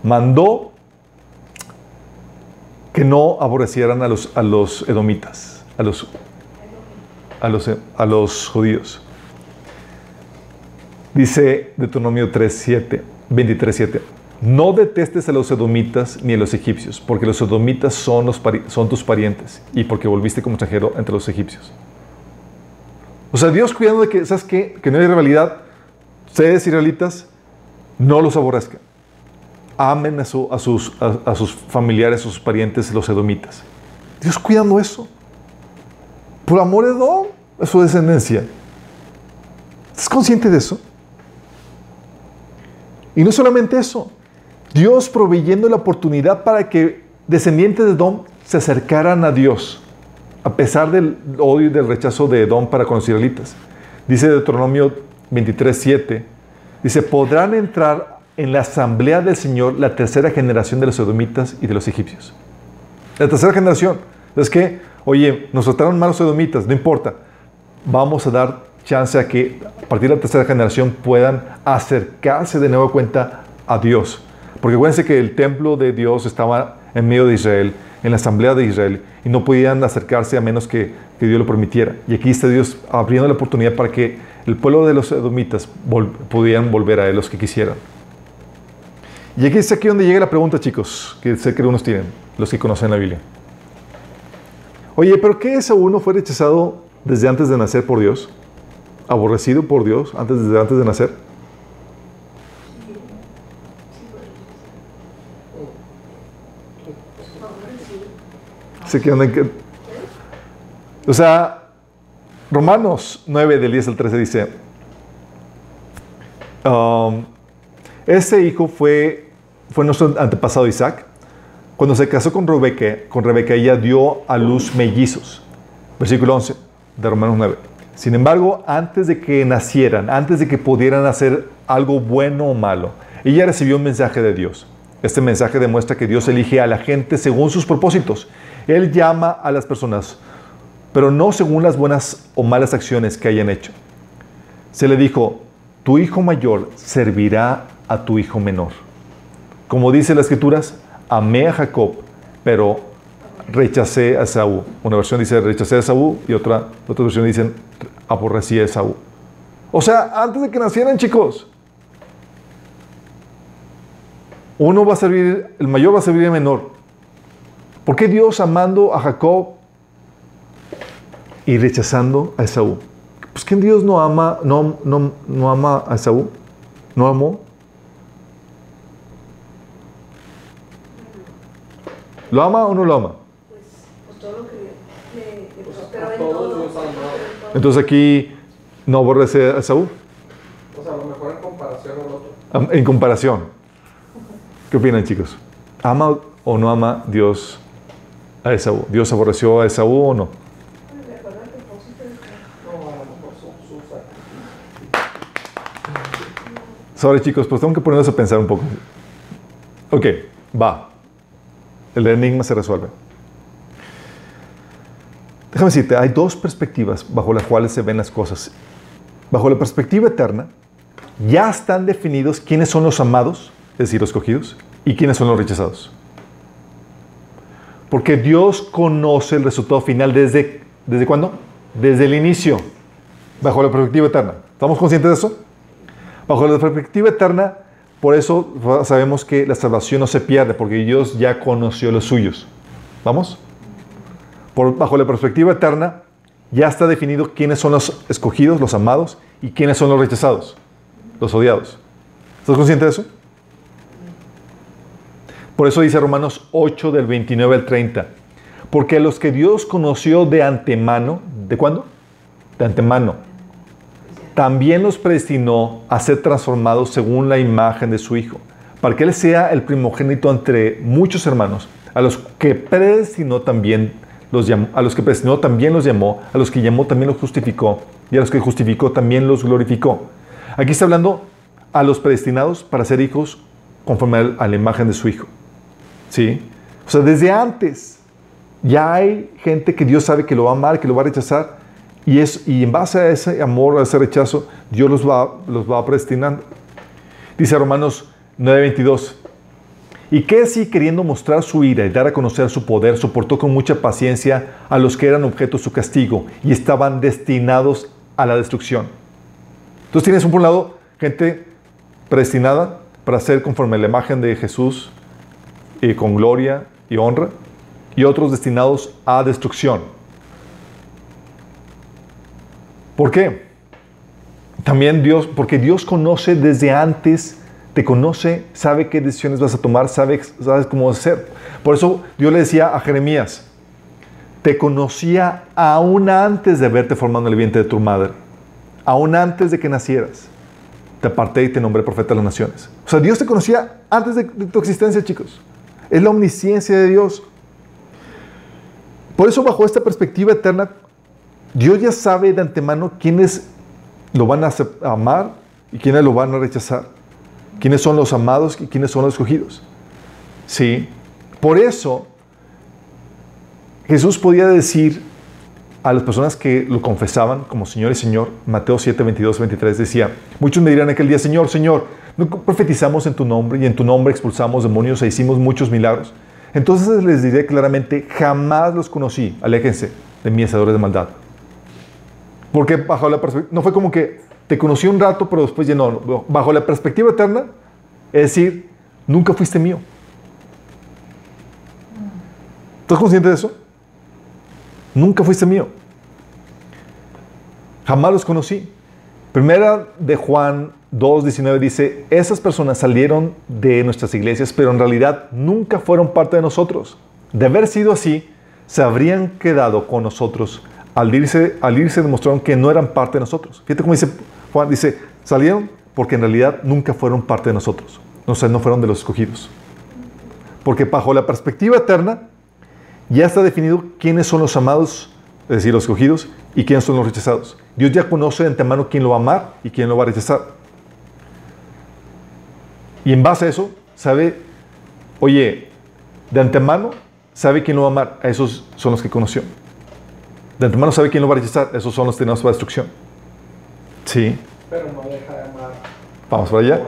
mandó que no aborrecieran a los, a los edomitas, a los, a los, a los judíos. Dice Deuteronomio 3, 23, 7. No detestes a los edomitas ni a los egipcios, porque los edomitas son, los son tus parientes y porque volviste como extranjero entre los egipcios. O sea, Dios cuidando de que, ¿sabes qué? Que no hay rivalidad. Ustedes israelitas, no los aborrezcan. Amen a, sus, a, sus familiares, a sus parientes, los edomitas. Dios cuidando eso. Por amor de Edom, su descendencia. ¿Estás consciente de eso? Y no solamente eso, Dios proveyendo la oportunidad para que descendientes de Edom se acercaran a Dios, a pesar del odio y del rechazo de Edom para con los israelitas. Dice Deuteronomio 23, 7, dice, podrán entrar en la asamblea del Señor la tercera generación de los edomitas y de los egipcios. La tercera generación. Es que, oye, nos trataron mal los edomitas, no importa. Vamos a dar chance a que a partir de la tercera generación puedan acercarse de nuevo cuenta a Dios. Porque acuérdense que el templo de Dios estaba en medio de Israel, en la asamblea de Israel, y no podían acercarse a menos que, Dios lo permitiera. Y aquí está Dios abriendo la oportunidad para que el pueblo de los edomitas pudieran volver a él los que quisieran. Y aquí es aquí donde llega la pregunta, chicos, que sé que algunos tienen, los que conocen la Biblia. Oye, ¿pero qué es uno fue rechazado desde antes de nacer por Dios? ¿Aborrecido por Dios antes, desde antes de nacer? O sea, Romanos 9, del 10 al 13 dice, um, ese hijo fue, fue nuestro antepasado Isaac. Cuando se casó con Rebeca, con Rebeca ella dio a luz mellizos. Versículo 11 de Romanos 9. Sin embargo, antes de que nacieran, antes de que pudieran hacer algo bueno o malo, ella recibió un mensaje de Dios. Este mensaje demuestra que Dios elige a la gente según sus propósitos él llama a las personas, pero no según las buenas o malas acciones que hayan hecho. Se le dijo, tu hijo mayor servirá a tu hijo menor. Como dice las escrituras, amé a Jacob, pero rechacé a Esaú. Una versión dice rechacé a Esaú y otra, otra versión dice aborrecí a Esaú. O sea, antes de que nacieran chicos, uno va a servir, el mayor va a servir al menor. ¿Por qué Dios amando a Jacob y rechazando a Esaú? Pues que Dios no ama, no, no, no ama a Esaú, no amó. ¿Lo ama o no lo ama? Pues, pues todo lo que Entonces aquí no aborrece a Esaú. O sea, a lo mejor en comparación al otro. En comparación. ¿Qué opinan, chicos? ¿Ama o no ama Dios a Esaú? ¿Dios aborreció a Esaú o no? Sorry chicos, pues tengo que ponernos a pensar un poco. Ok, va. El enigma se resuelve. Déjame decirte, hay dos perspectivas bajo las cuales se ven las cosas. Bajo la perspectiva eterna, ya están definidos quiénes son los amados, es decir, los escogidos, y quiénes son los rechazados. Porque Dios conoce el resultado final desde, ¿desde cuándo? Desde el inicio, bajo la perspectiva eterna. ¿Estamos conscientes de eso? Bajo la perspectiva eterna, por eso sabemos que la salvación no se pierde, porque Dios ya conoció los suyos. ¿Vamos? Bajo la perspectiva eterna, ya está definido quiénes son los escogidos, los amados, y quiénes son los rechazados, los odiados. ¿Estás consciente de eso? Por eso dice Romanos 8 del 29 al 30. Porque los que Dios conoció de antemano, ¿de cuándo? De antemano. También los predestinó a ser transformados según la imagen de su Hijo, para que Él sea el primogénito entre muchos hermanos. A los que predestinó también a los que predestinó también los llamó, a los que llamó también los justificó, y a los que justificó también los glorificó. Aquí está hablando a los predestinados para ser hijos conforme a la imagen de su Hijo. ¿Sí? O sea, desde antes ya hay gente que Dios sabe que lo va a amar, que lo va a rechazar, y, es, y en base a ese amor, a ese rechazo, Dios los va, los va predestinando. Dice Romanos 9:22. ¿Y qué si queriendo mostrar su ira y dar a conocer su poder, soportó con mucha paciencia a los que eran objeto de su castigo y estaban destinados a la destrucción? Entonces tienes por un lado gente predestinada para ser conforme a la imagen de Jesús y con gloria y honra, y otros destinados a destrucción. ¿Por qué? También Dios, porque Dios conoce desde antes, te conoce, sabe qué decisiones vas a tomar, sabe, sabes cómo hacer. Por eso Dios le decía a Jeremías, te conocía aún antes de haberte formado en el vientre de tu madre, aún antes de que nacieras. Te aparté y te nombré profeta de las naciones. O sea, Dios te conocía antes de, de tu existencia, chicos. Es la omnisciencia de Dios. Por eso, bajo esta perspectiva eterna, Dios ya sabe de antemano quiénes lo van a amar y quiénes lo van a rechazar. Quiénes son los amados y quiénes son los escogidos. Sí. Por eso, Jesús podía decir a las personas que lo confesaban como Señor y Señor, Mateo 7, 22, 23, decía, muchos me dirán aquel día, Señor, Señor, ¿no profetizamos en tu nombre y en tu nombre expulsamos demonios e hicimos muchos milagros? Entonces les diré claramente, jamás los conocí, aléjense de mí, hacedores de maldad. Porque bajo la perspectiva, no fue como que te conocí un rato, pero después ya no. Bajo la perspectiva eterna, es decir, nunca fuiste mío. ¿Estás consciente de eso? Nunca fuiste mío. Jamás los conocí. Primera de Juan 2.19 dice, esas personas salieron de nuestras iglesias, pero en realidad nunca fueron parte de nosotros. De haber sido así, se habrían quedado con nosotros. Al irse, al irse demostraron que no eran parte de nosotros. Fíjate cómo dice Juan, dice, salieron porque en realidad nunca fueron parte de nosotros. O sea, no fueron de los escogidos. Porque bajo la perspectiva eterna, ya está definido quiénes son los amados, es decir, los escogidos, y quiénes son los rechazados. Dios ya conoce de antemano quién lo va a amar y quién lo va a rechazar. Y en base a eso, sabe, oye, de antemano, sabe quién lo va a amar. A esos son los que conoció. De antemano sabe quién lo va a rechazar. Esos son los destinados para destrucción. Sí. Pero no deja de amar. Vamos para allá.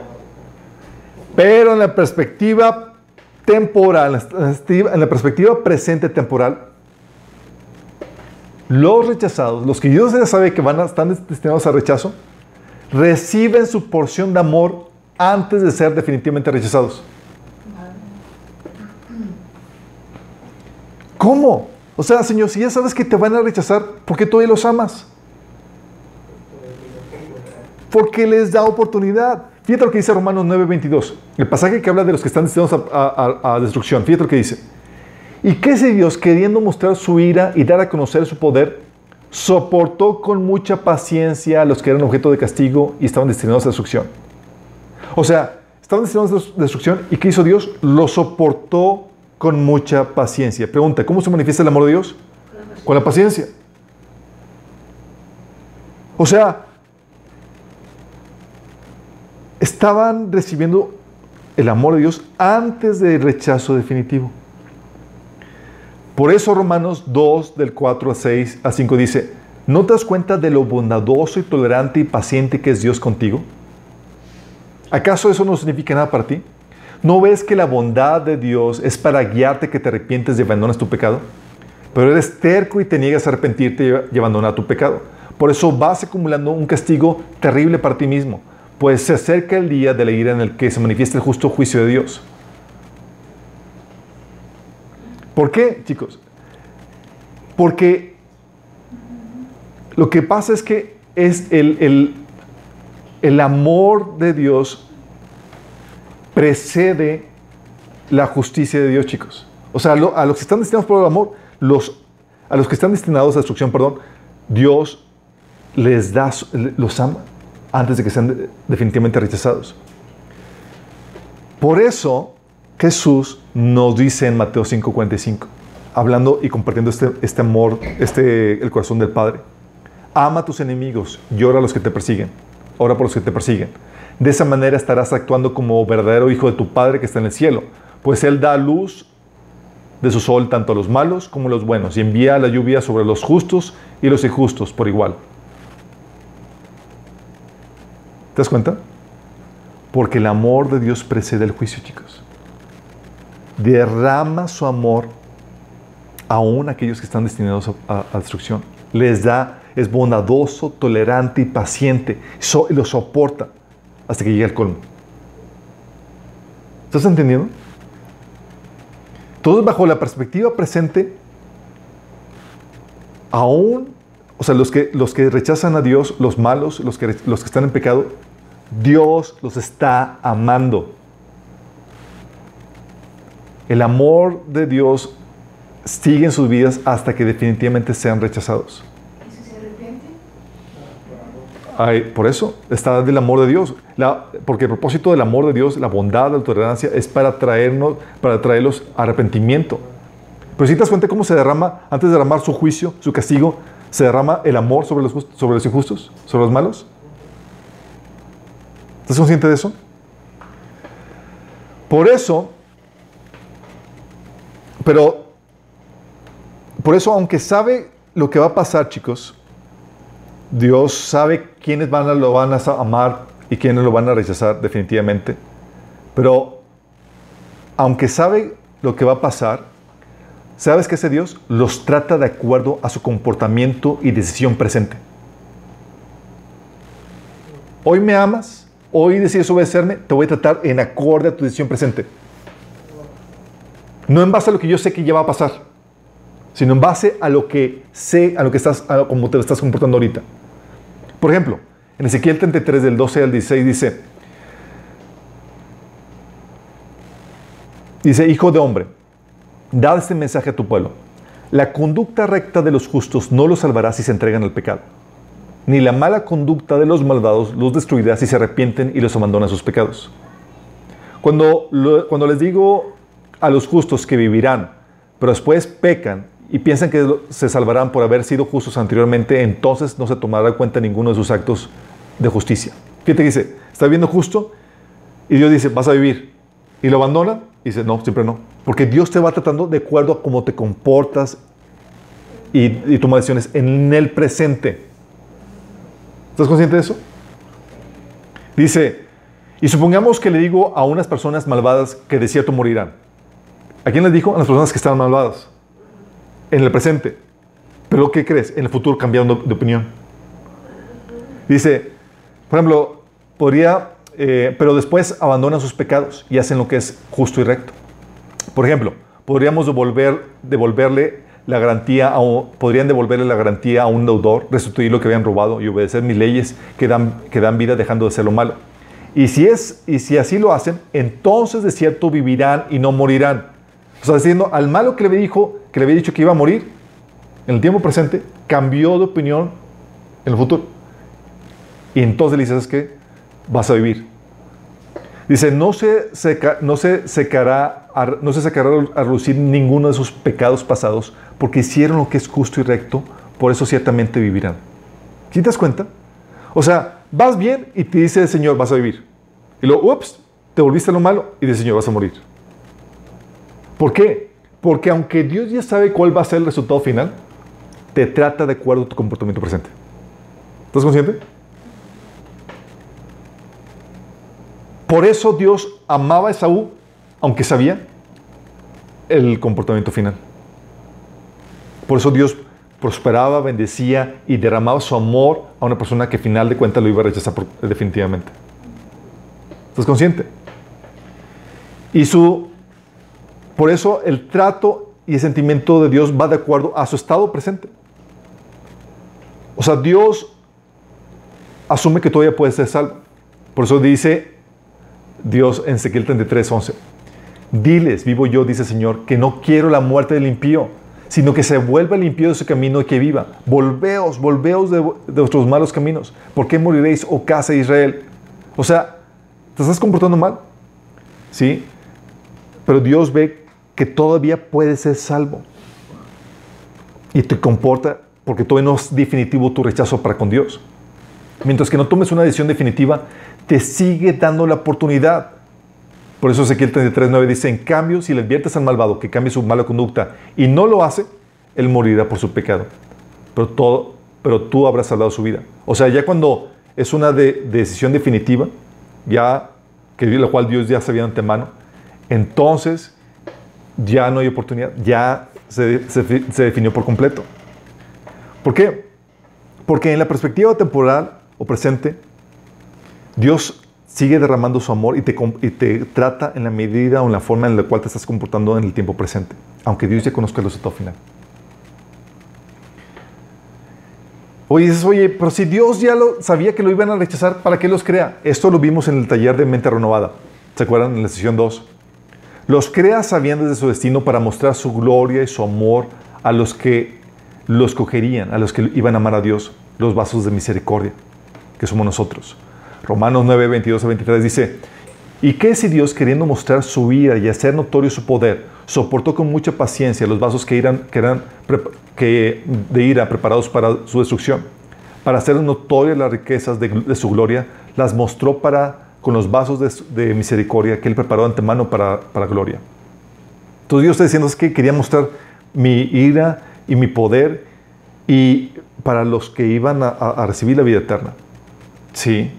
Pero en la perspectiva temporal, en la perspectiva presente temporal, los rechazados, los que Dios ya sabe que van a, están destinados a rechazo, reciben su porción de amor antes de ser definitivamente rechazados. ¿Cómo? O sea, Señor, si ya sabes que te van a rechazar, ¿por qué todavía los amas? Porque les da oportunidad. Fíjate lo que dice Romanos 9:22, el pasaje que habla de los que están destinados a, a, a destrucción. Fíjate lo que dice. ¿Y qué si Dios, queriendo mostrar su ira y dar a conocer su poder, soportó con mucha paciencia a los que eran objeto de castigo y estaban destinados a destrucción? O sea, estaban destinados a destrucción y ¿qué hizo Dios? Lo soportó con mucha paciencia. Pregunta, ¿cómo se manifiesta el amor de Dios? Con la paciencia. O sea, estaban recibiendo el amor de Dios antes del rechazo definitivo. Por eso Romanos 2, del 4 a 6 a 5 dice, ¿no te das cuenta de lo bondadoso y tolerante y paciente que es Dios contigo? ¿Acaso eso no significa nada para ti? ¿No ves que la bondad de Dios es para guiarte que te arrepientes y abandonas tu pecado? Pero eres terco y te niegas a arrepentirte y abandonar tu pecado. Por eso vas acumulando un castigo terrible para ti mismo, pues se acerca el día de la ira en el que se manifiesta el justo juicio de Dios. ¿Por qué, chicos? Porque lo que pasa es que es el, el, el amor de Dios precede la justicia de Dios, chicos. O sea, a los que están destinados por el amor, a los que están destinados a destrucción, perdón, Dios les da, los ama antes de que sean definitivamente rechazados. Por eso Jesús nos dice en Mateo 5:45, hablando y compartiendo este, este amor, este, el corazón del Padre, ama a tus enemigos, llora a los que te persiguen, ora por los que te persiguen. De esa manera estarás actuando como verdadero hijo de tu Padre que está en el cielo, pues Él da luz de su sol tanto a los malos como a los buenos y envía la lluvia sobre los justos y los injustos por igual. ¿Te das cuenta? Porque el amor de Dios precede el juicio, chicos. Derrama su amor aún a aquellos que están destinados a, destrucción. Les da, es bondadoso, tolerante y paciente. lo soporta hasta que llegue al colmo. ¿Estás entendiendo? Todo bajo la perspectiva presente, aún, o sea, los que, los que rechazan a Dios, los malos, los que, los que están en pecado, Dios los está amando. El amor de Dios sigue en sus vidas hasta que definitivamente sean rechazados. Por eso está del amor de Dios. porque el propósito del amor de Dios, la bondad, la tolerancia, es para traernos, para traerlos arrepentimiento. Pero si te das cuenta cómo se derrama, antes de derramar su juicio, su castigo, se derrama el amor sobre los, sobre los injustos, sobre los malos. ¿Estás consciente de eso? Por eso, pero, por eso, aunque sabe lo que va a pasar, chicos, Dios sabe quiénes van a, lo van a amar y quiénes lo van a rechazar definitivamente. Pero, aunque sabe lo que va a pasar, ¿sabes qué hace Dios? Los trata de acuerdo a su comportamiento y decisión presente. Hoy me amas, hoy decides obedecerme, te voy a tratar en acorde a tu decisión presente. No en base a lo que yo sé que ya va a pasar, sino en base a lo que sé, a lo que estás, a cómo te estás comportando ahorita. Por ejemplo, en Ezequiel 33, del 12 al 16, dice, dice, hijo de hombre, da este mensaje a tu pueblo. La conducta recta de los justos no los salvará si se entregan al pecado ni la mala conducta de los malvados los destruirá si se arrepienten y los abandonan sus pecados. Cuando, cuando les digo a los justos que vivirán, pero después pecan y piensan que se salvarán por haber sido justos anteriormente, entonces no se tomará en cuenta ninguno de sus actos de justicia. ¿Qué te dice? ¿Está viviendo justo? Y Dios dice, vas a vivir. Y lo abandona y dice, no, siempre no. Porque Dios te va tratando de acuerdo a cómo te comportas y, y tomas decisiones en el presente. ¿Estás consciente de eso? Dice, y supongamos que le digo a unas personas malvadas que de cierto morirán. ¿A quién les dijo? A las personas que están malvadas. En el presente. Pero ¿qué crees? En el futuro cambiaron de, opinión. Dice, por ejemplo, podría, eh, pero después abandonan sus pecados y hacen lo que es justo y recto. Por ejemplo, podríamos devolver, devolverle la garantía, podrían devolverle la garantía a un deudor, restituir lo que habían robado y obedecer mis leyes que dan, que dan vida dejando de ser lo malo. Y si, es, y si así lo hacen, entonces de cierto vivirán y no morirán. O sea, diciendo al malo que le dijo, que le había dicho que iba a morir, en el tiempo presente, cambió de opinión en el futuro. Y entonces le dices, ¿sabes qué? Vas a vivir. Dice, no se, seca, no se secará, no se sacará a reducir ninguno de sus pecados pasados, porque hicieron lo que es justo y recto, por eso ciertamente vivirán. ¿Sí te das cuenta? O sea, vas bien y te dice el Señor, vas a vivir. Y luego, ups, te volviste a lo malo y dice Señor, vas a morir. ¿Por qué? Porque aunque Dios ya sabe cuál va a ser el resultado final, te trata de acuerdo a tu comportamiento presente. ¿Estás consciente? Por eso Dios amaba a Esaú, aunque sabía el comportamiento final. Por eso Dios prosperaba, bendecía y derramaba su amor a una persona que al final de cuentas lo iba a rechazar definitivamente. ¿Estás consciente? Y su, por eso el trato y el sentimiento de Dios va de acuerdo a su estado presente. O sea, Dios asume que todavía puede ser salvo. Por eso dice Dios en Ezequiel 33, 11. Diles, vivo yo, dice el Señor, que no quiero la muerte del impío, sino que se vuelva limpio de su camino y que viva. Volveos, volveos de, de vuestros malos caminos. ¿Por qué moriréis, oh casa de Israel? O sea, ¿te estás comportando mal? ¿Sí? Pero Dios ve que todavía puedes ser salvo. Y te comporta porque todavía no es definitivo tu rechazo para con Dios. Mientras que no tomes una decisión definitiva, te sigue dando la oportunidad. Por eso Ezequiel 33.9 dice, en cambio, si le adviertes al malvado que cambie su mala conducta y no lo hace, él morirá por su pecado. Pero, todo, pero tú habrás salvado su vida. O sea, ya cuando es una decisión definitiva, ya que la cual Dios ya sabía de antemano, entonces ya no hay oportunidad, ya se, se definió por completo. ¿Por qué? Porque en la perspectiva temporal o presente, Dios sigue derramando su amor y te, trata en la medida o en la forma en la cual te estás comportando en el tiempo presente, aunque Dios ya conozca el resultado final. Oye, dices, oye, pero si Dios ya lo sabía que lo iban a rechazar, ¿para qué los crea? Esto lo vimos en el taller de mente renovada. ¿Se acuerdan? En la sesión 2. Los crea sabiendo de su destino para mostrar su gloria y su amor a los que los cogerían, a los que iban a amar a Dios, los vasos de misericordia, que somos nosotros. Romanos 9, 22 a 23 dice, ¿y qué si Dios, queriendo mostrar su ira y hacer notorio su poder, soportó con mucha paciencia los vasos que, eran, que de ira preparados para su destrucción? Para hacer notorias las riquezas de, su gloria, las mostró para, con los vasos de, misericordia que Él preparó antemano para, para gloria. Entonces Dios está diciendo es que quería mostrar mi ira y mi poder y para los que iban a, recibir la vida eterna. Sí,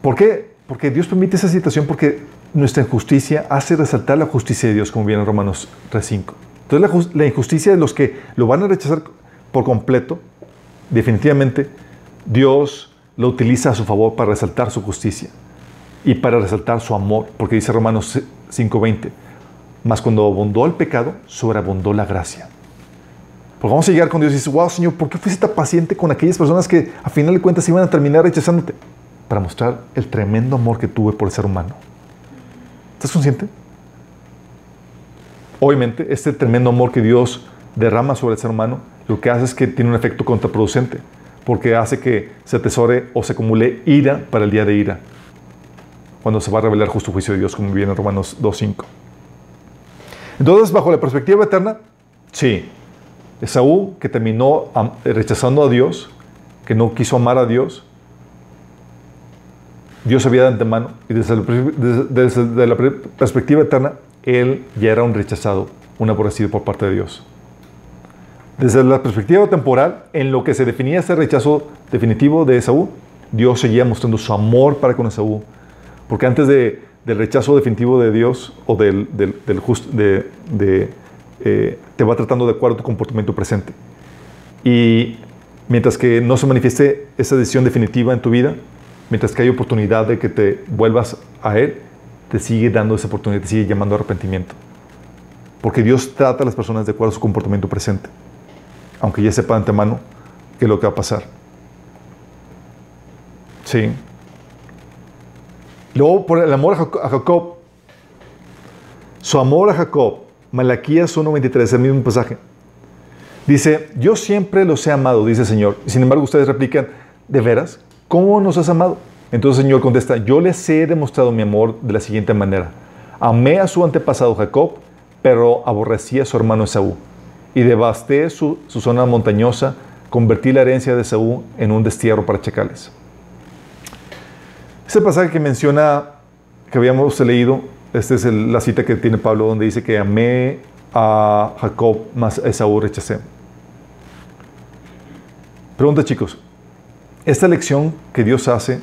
¿Por qué? Porque Dios permite esa situación porque nuestra injusticia hace resaltar la justicia de Dios, como viene en Romanos 3.5. Entonces la, injusticia de los que lo van a rechazar por completo, definitivamente Dios lo utiliza a su favor para resaltar su justicia y para resaltar su amor, porque dice Romanos 5.20, más cuando abundó el pecado, sobreabundó la gracia. Porque vamos a llegar con Dios y dice, wow, Señor, ¿por qué fuiste tan paciente con aquellas personas que a final de cuentas iban a terminar rechazándote? para mostrar el tremendo amor que tuve por el ser humano. ¿Estás consciente? Obviamente, este tremendo amor que Dios derrama sobre el ser humano, lo que hace es que tiene un efecto contraproducente, porque hace que se atesore o se acumule ira para el día de ira, cuando se va a revelar justo juicio de Dios, como viene en Romanos 2.5. Entonces, bajo la perspectiva eterna, sí, Esaú, que terminó rechazando a Dios, que no quiso amar a Dios, Dios sabía de antemano y desde, la perspectiva eterna, él ya era un rechazado, un aborrecido por parte de Dios. Desde la perspectiva temporal, en lo que se definía ese rechazo definitivo de Esaú, Dios seguía mostrando su amor para con Esaú. Porque antes del rechazo definitivo de Dios o del, del, de, eh, te va tratando de acuerdo a tu comportamiento presente. Y mientras que no se manifieste esa decisión definitiva en tu vida, mientras que hay oportunidad de que te vuelvas a Él, te sigue dando esa oportunidad, te sigue llamando a arrepentimiento. Porque Dios trata a las personas de acuerdo a su comportamiento presente, aunque ya sepa de antemano qué es lo que va a pasar. Sí. Luego, por el amor a Jacob, su amor a Jacob, Malaquías 1.23, el mismo pasaje. Dice, yo siempre los he amado, dice el Señor. Sin embargo, ustedes replican, ¿de veras? ¿Cómo nos has amado? Entonces el Señor contesta, yo les he demostrado mi amor de la siguiente manera. Amé a su antepasado Jacob, pero aborrecí a su hermano Esaú. Y devasté su, zona montañosa, convertí la herencia de Esaú en un destierro para chacales. Ese pasaje que menciona, que habíamos leído, esta es la cita que tiene Pablo, donde dice que amé a Jacob, más a Esaú rechacé. Pregunta chicos, esta elección que Dios hace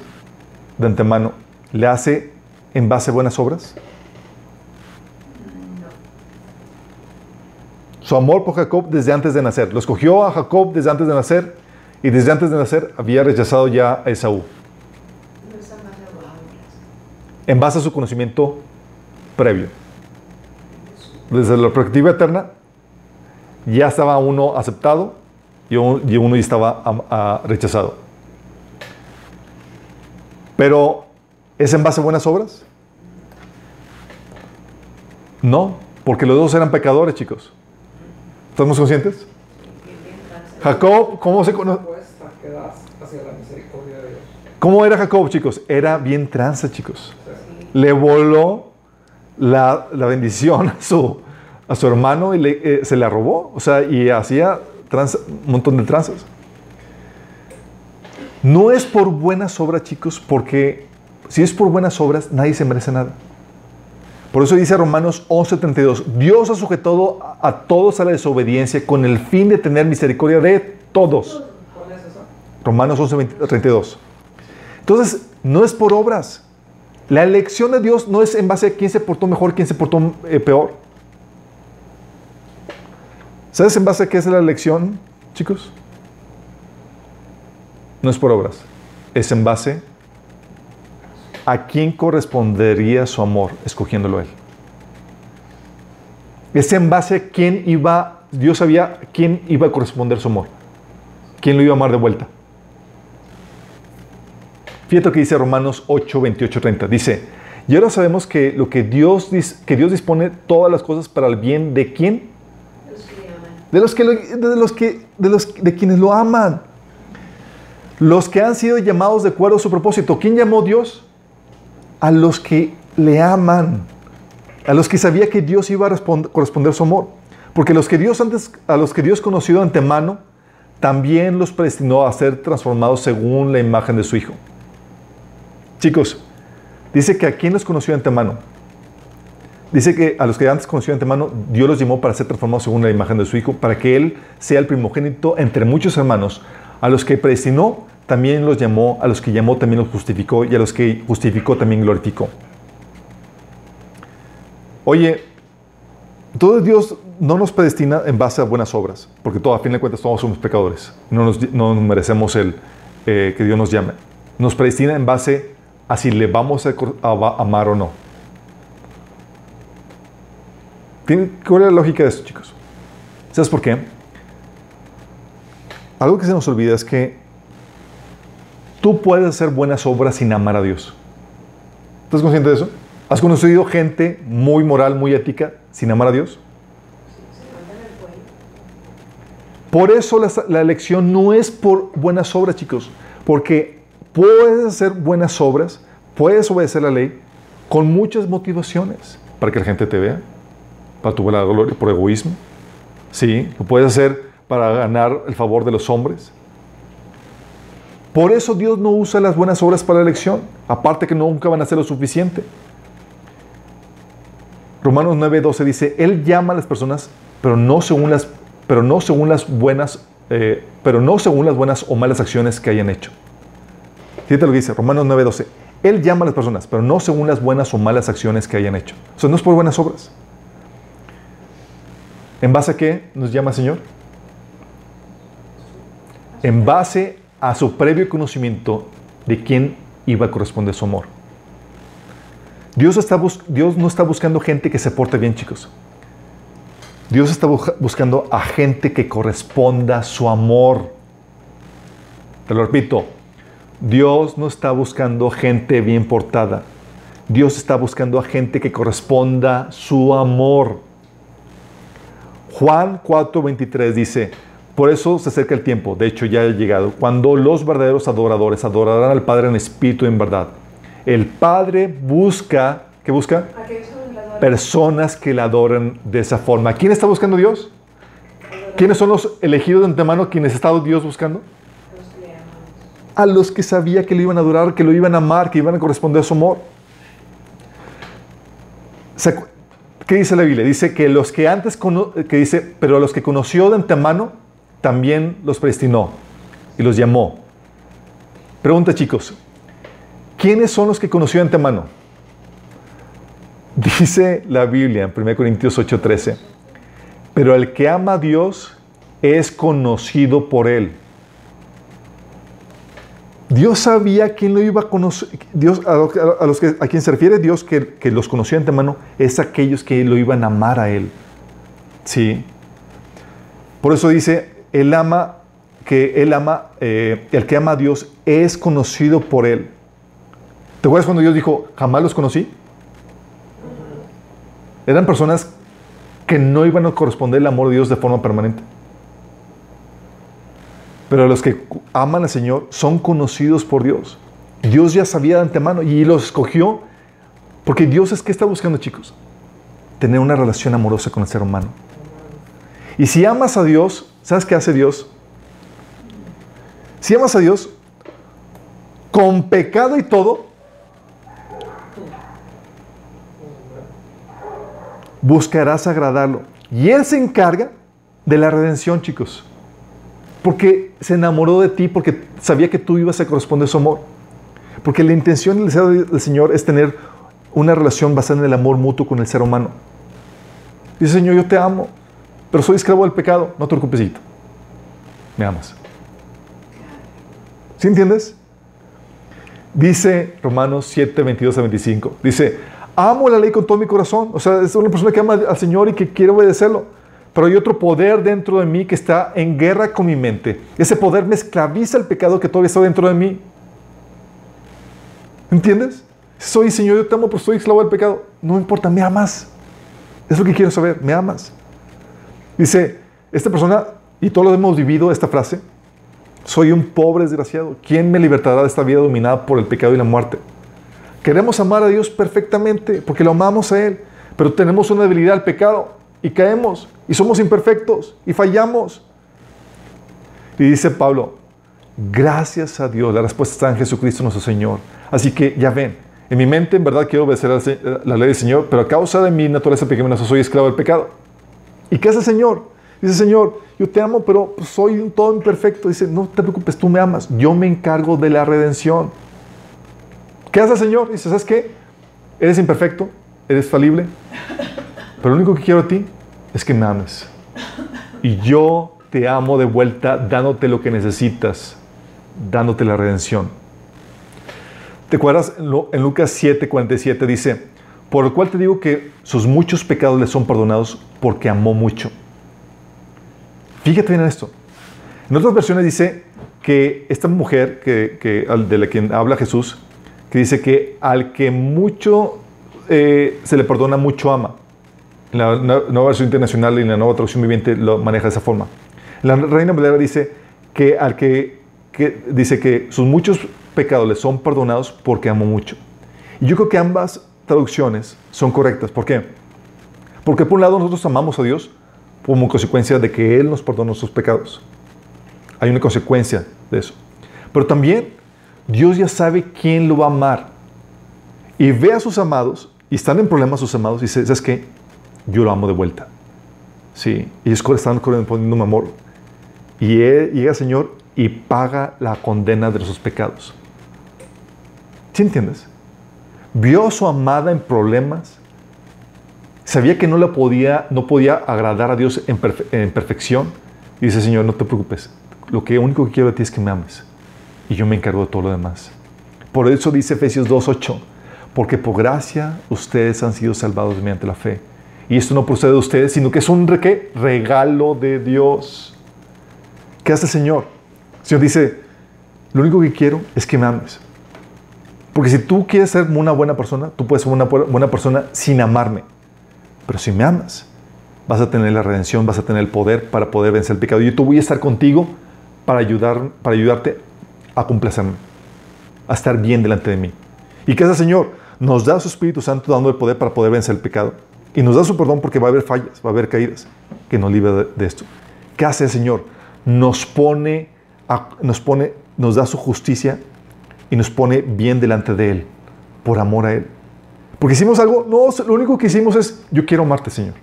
de antemano, ¿le hace en base a buenas obras? Su amor por Jacob desde antes de nacer. Lo escogió a Jacob desde antes de nacer y desde antes de nacer había rechazado ya a Esaú. En base a su conocimiento previo. Desde la perspectiva eterna, ya estaba uno aceptado y uno ya estaba rechazado. Pero, ¿es en base a buenas obras? No, porque los dos eran pecadores, chicos. ¿Estamos conscientes? Jacob, ¿cómo se conoce? ¿Cómo era Jacob, chicos? Era bien tranza, chicos. Le voló la, bendición a su, a su hermano y le, eh, se la robó. O sea, y hacía un montón de tranzas. No es por buenas obras, chicos, porque si es por buenas obras, nadie se merece nada. Por eso dice Romanos 11:32, Dios ha sujetado a todos a la desobediencia con el fin de tener misericordia de todos. Romanos 11:32. Entonces, no es por obras. La elección de Dios no es en base a quién se portó mejor, quién se portó eh, peor. ¿Sabes en base a qué es la elección, chicos? No es por obras. Es en base ¿a quién correspondería su amor escogiéndolo él? Es en base a quién iba, Dios sabía quién iba a corresponder su amor, quién lo iba a amar de vuelta. Fíjate lo que dice Romanos 8, 28, 30. Dice, y ahora sabemos que lo que Dios, que Dios dispone todas las cosas para el bien de quién? De los que, de los que, de los de quienes lo aman. Los que han sido llamados de acuerdo a su propósito. ¿Quién llamó Dios? A los que le aman, a los que sabía que Dios iba a corresponder su amor. Porque los que Dios antes, a los que Dios conoció de antemano, también los predestinó a ser transformados según la imagen de su Hijo. Chicos, dice que a quien los conoció antemano. Dice que a los que antes conoció antemano, Dios los llamó para ser transformados según la imagen de su Hijo, para que Él sea el primogénito entre muchos hermanos. A los que predestinó, también los llamó, a los que llamó también los justificó y a los que justificó también glorificó. Oye, todo Dios no nos predestina en base a buenas obras, porque todo, a fin de cuentas todos somos pecadores, no nos, merecemos el eh, que Dios nos llame. Nos predestina en base a si le vamos a, amar o no. ¿Cuál es la lógica de esto, chicos? ¿Sabes por qué? Algo que se nos olvida es que Tú puedes hacer buenas obras sin amar a Dios. ¿Estás consciente de eso? ¿Has conocido gente muy moral, muy ética, sin amar a Dios? Por eso la, elección no es por buenas obras, chicos, porque puedes hacer buenas obras, puedes obedecer la ley con muchas motivaciones para que la gente te vea, para tu gloria, por egoísmo. Sí, lo puedes hacer para ganar el favor de los hombres, por eso Dios no usa las buenas obras para la elección, aparte que nunca van a ser lo suficiente. Romanos 9:12 dice, Él llama a las personas, pero no según las, pero no según las buenas, eh, pero no según las buenas o malas acciones que hayan hecho. Fíjate lo que dice Romanos 9:12. Él llama a las personas, pero no según las buenas o malas acciones que hayan hecho. O sea, no es por buenas obras. ¿En base a qué nos llama el Señor? En base a su previo conocimiento de quién iba a corresponder su amor. Dios, está Dios no está buscando gente que se porte bien, chicos. Dios está buscando a gente que corresponda su amor. Te lo repito, Dios no está buscando gente bien portada. Dios está buscando a gente que corresponda su amor. Juan 4:23 dice, por eso se acerca el tiempo, de hecho ya ha llegado, cuando los verdaderos adoradores adorarán al Padre en espíritu y en verdad. El Padre busca, ¿qué busca? Personas que le adoren de esa forma. ¿Quién está buscando Dios? ¿Quiénes son los elegidos de antemano quienes está Dios buscando? A los que sabía que lo iban a adorar, que lo iban a amar, que iban a corresponder a su amor. ¿Qué dice la Biblia? Dice que los que antes, que dice, pero a los que conoció de antemano, también los predestinó y los llamó. Pregunta chicos, ¿quiénes son los que conoció de antemano? Dice la Biblia en 1 Corintios 8:13, pero el que ama a Dios es conocido por él. Dios sabía quién lo iba a conocer. Dios, a, los, que, a quien se refiere Dios que, que los conoció de antemano es aquellos que lo iban a amar a Él. Sí. Por eso dice el ama, que él ama, eh, el que ama a Dios es conocido por él. ¿Te acuerdas cuando Dios dijo, jamás los conocí? Eran personas que no iban a corresponder el amor de Dios de forma permanente. Pero los que aman al Señor son conocidos por Dios. Dios ya sabía de antemano y los escogió porque Dios es que está buscando, chicos, tener una relación amorosa con el ser humano. Y si amas a Dios, ¿sabes qué hace Dios? Si amas a Dios, con pecado y todo, buscarás agradarlo. Y Él se encarga de la redención, chicos. Porque se enamoró de ti, porque sabía que tú ibas a corresponder su amor. Porque la intención deseo del Señor es tener una relación basada en el amor mutuo con el ser humano. Dice, Señor, yo te amo, pero soy esclavo del pecado. No te preocupes, me amas. ¿Sí entiendes? Dice Romanos 7, 22 a 25. Dice, amo la ley con todo mi corazón. O sea, es una persona que ama al Señor y que quiere obedecerlo. Pero hay otro poder dentro de mí que está en guerra con mi mente. Ese poder me esclaviza el pecado que todavía está dentro de mí. ¿Entiendes? Soy Señor, yo te amo, pero soy esclavo del pecado. No importa, me amas. Es lo que quiero saber, me amas. Dice, esta persona, y todos lo hemos vivido esta frase, soy un pobre desgraciado. ¿Quién me libertará de esta vida dominada por el pecado y la muerte? Queremos amar a Dios perfectamente porque lo amamos a Él, pero tenemos una debilidad al pecado y caemos y somos imperfectos y fallamos. Y dice Pablo, gracias a Dios, la respuesta está en Jesucristo nuestro Señor. Así que ya ven, en mi mente en verdad quiero obedecer la ley del Señor, pero a causa de mi naturaleza pecaminosa soy esclavo del pecado. ¿Y qué hace Señor? Dice, Señor, yo te amo, pero soy un todo imperfecto. Dice, no te preocupes, tú me amas. Yo me encargo de la redención. ¿Qué hace el Señor? Dice, ¿sabes qué? Eres imperfecto, eres falible, pero lo único que quiero a ti es que me ames. Y yo te amo de vuelta dándote lo que necesitas, dándote la redención. ¿Te acuerdas? En Lucas 7, 47 dice, por lo cual te digo que sus muchos pecados le son perdonados porque amó mucho. Fíjate bien en esto. En otras versiones dice que esta mujer que, de la que habla Jesús, que dice que al que mucho eh, se le perdona, mucho ama. En la nueva versión internacional y en la nueva traducción viviente lo maneja de esa forma. La Reina Valera dice que al que, que, dice que sus muchos pecados le son perdonados porque amó mucho. Y yo creo que ambas traducciones son correctas. ¿Por qué? Porque por un lado nosotros amamos a Dios como consecuencia de que Él nos perdona nuestros pecados. Hay una consecuencia de eso. Pero también Dios ya sabe quién lo va a amar. Y ve a sus amados, y están en problemas sus amados, y dice, ¿sabes qué? Yo lo amo de vuelta. Sí, y ellos están un amor. Y él, llega el Señor y paga la condena de sus pecados. ¿Sí entiendes? Vio a su amada en problemas Sabía que no, le podía, no podía agradar a Dios en, perfección. Y dice, Señor, no te preocupes. Lo que único que quiero de ti es que me ames. Y yo me encargo de todo lo demás. Por eso dice Efesios 2.8. Porque por gracia ustedes han sido salvados mediante la fe. Y esto no procede de ustedes, sino que es un regalo de Dios. ¿Qué hace el Señor? El Señor dice, lo único que quiero es que me ames. Porque si tú quieres ser una buena persona, tú puedes ser una buena persona sin amarme. Pero si me amas, vas a tener la redención, vas a tener el poder para poder vencer el pecado. Yo voy a estar contigo para, ayudar, para ayudarte a complacerme, a estar bien delante de mí. ¿Y qué hace el Señor? Nos da su Espíritu Santo dando el poder para poder vencer el pecado. Y nos da su perdón porque va a haber fallas, va a haber caídas, que nos libre de, esto. ¿Qué hace el Señor? Nos pone, nos pone, nos da su justicia y nos pone bien delante de Él, por amor a Él. Porque hicimos algo, no, lo único que hicimos es, yo quiero amarte, Señor.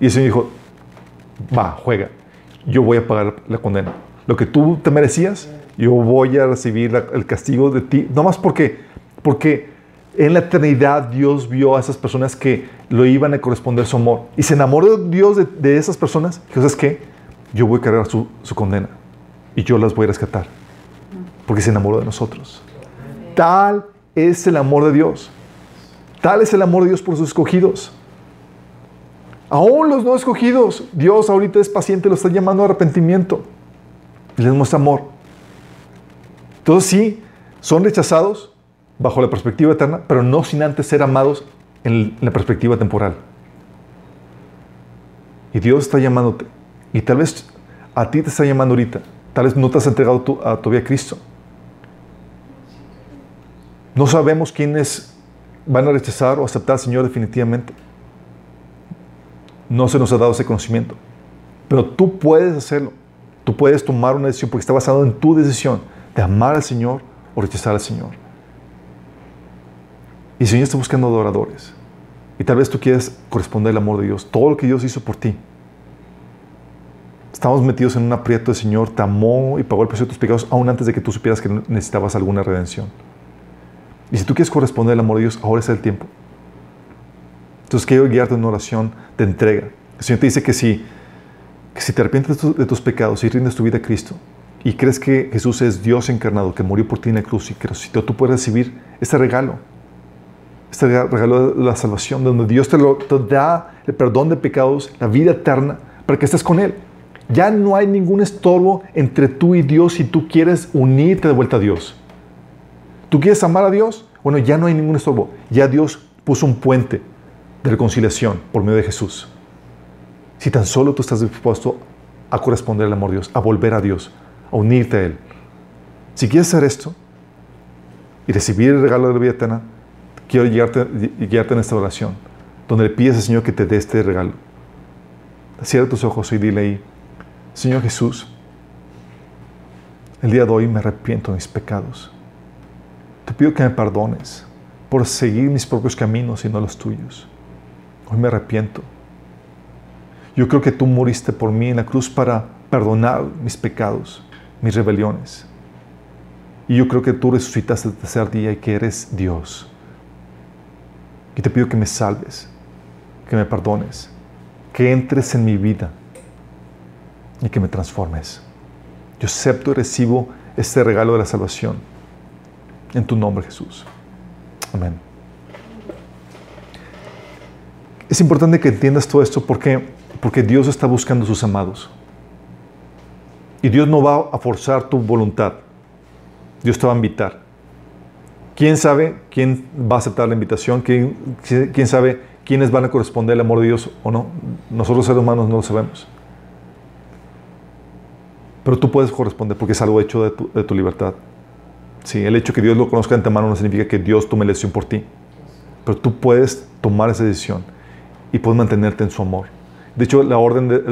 Y el Señor dijo, va, juega, yo voy a pagar la condena. Lo que tú te merecías, yo voy a recibir el castigo de ti. No más porque, porque en la eternidad Dios vio a esas personas que lo iban a corresponder su amor. Y se enamoró Dios de, esas personas. Y es que yo voy a cargar su, su condena. Y yo las voy a rescatar. Porque se enamoró de nosotros. Tal es el amor de Dios. Tal es el amor de Dios por sus escogidos. Aún los no escogidos, Dios ahorita es paciente, lo está llamando a arrepentimiento. Y les muestra amor. Todos sí, son rechazados bajo la perspectiva eterna, pero no sin antes ser amados en la perspectiva temporal. Y Dios está llamándote. Y tal vez a ti te está llamando ahorita. Tal vez no te has entregado tu, a vida a Cristo. No sabemos quiénes van a rechazar o aceptar al Señor definitivamente. No se nos ha dado ese conocimiento. Pero tú puedes hacerlo. Tú puedes tomar una decisión porque está basado en tu decisión de amar al Señor o rechazar al Señor. Y el Señor está buscando adoradores. Y tal vez tú quieres corresponder al amor de Dios, todo lo que Dios hizo por ti. Estamos metidos en un aprieto, el Señor te amó y pagó el precio de tus pecados aún antes de que tú supieras que necesitabas alguna redención. Y si tú quieres corresponder al amor de Dios, ahora es el tiempo. Entonces quiero guiarte en una oración de entrega. El Señor te dice que si, que si te arrepientes de, tus pecados y rindes tu vida a Cristo y crees que Jesús es Dios encarnado, que murió por ti en la cruz y que resucitó, tú puedes recibir este regalo. Este regalo de la salvación, donde Dios te, lo, te da el perdón de pecados, la vida eterna, para que estés con Él. Ya no hay ningún estorbo entre tú y Dios si tú quieres unirte de vuelta a Dios. ¿Tú quieres amar a Dios? Bueno, ya no hay ningún estorbo. Ya Dios puso un puente de reconciliación por medio de Jesús. Si tan solo tú estás dispuesto a corresponder al amor de Dios, a volver a Dios, a unirte a Él. Si quieres hacer esto y recibir el regalo de la vida eterna, quiero guiarte, en esta oración, donde le pides al Señor que te dé este regalo. Cierra tus ojos y dile ahí, Señor Jesús, el día de hoy me arrepiento de mis pecados. Te pido que me perdones por seguir mis propios caminos y no los tuyos. Hoy me arrepiento. Yo creo que tú moriste por mí en la cruz para perdonar mis pecados, mis rebeliones. Y yo creo que tú resucitaste el tercer día y que eres Dios. Y te pido que me salves, que me perdones, que entres en mi vida y que me transformes. Yo acepto y recibo este regalo de la salvación en tu nombre, Jesús. Amén. Es importante que entiendas todo esto porque, porque Dios está buscando sus amados. Y Dios no va a forzar tu voluntad. Dios te va a invitar. ¿Quién sabe quién va a aceptar la invitación? ¿Quién, quién sabe quiénes van a corresponder al amor de Dios o no? Nosotros seres humanos no lo sabemos. Pero tú puedes corresponder porque es algo hecho de tu, de tu libertad. Sí, el hecho que Dios lo conozca de antemano no significa que Dios tome la decisión por ti. Pero tú puedes tomar esa decisión y puedes mantenerte en su amor. De hecho, la, orden de,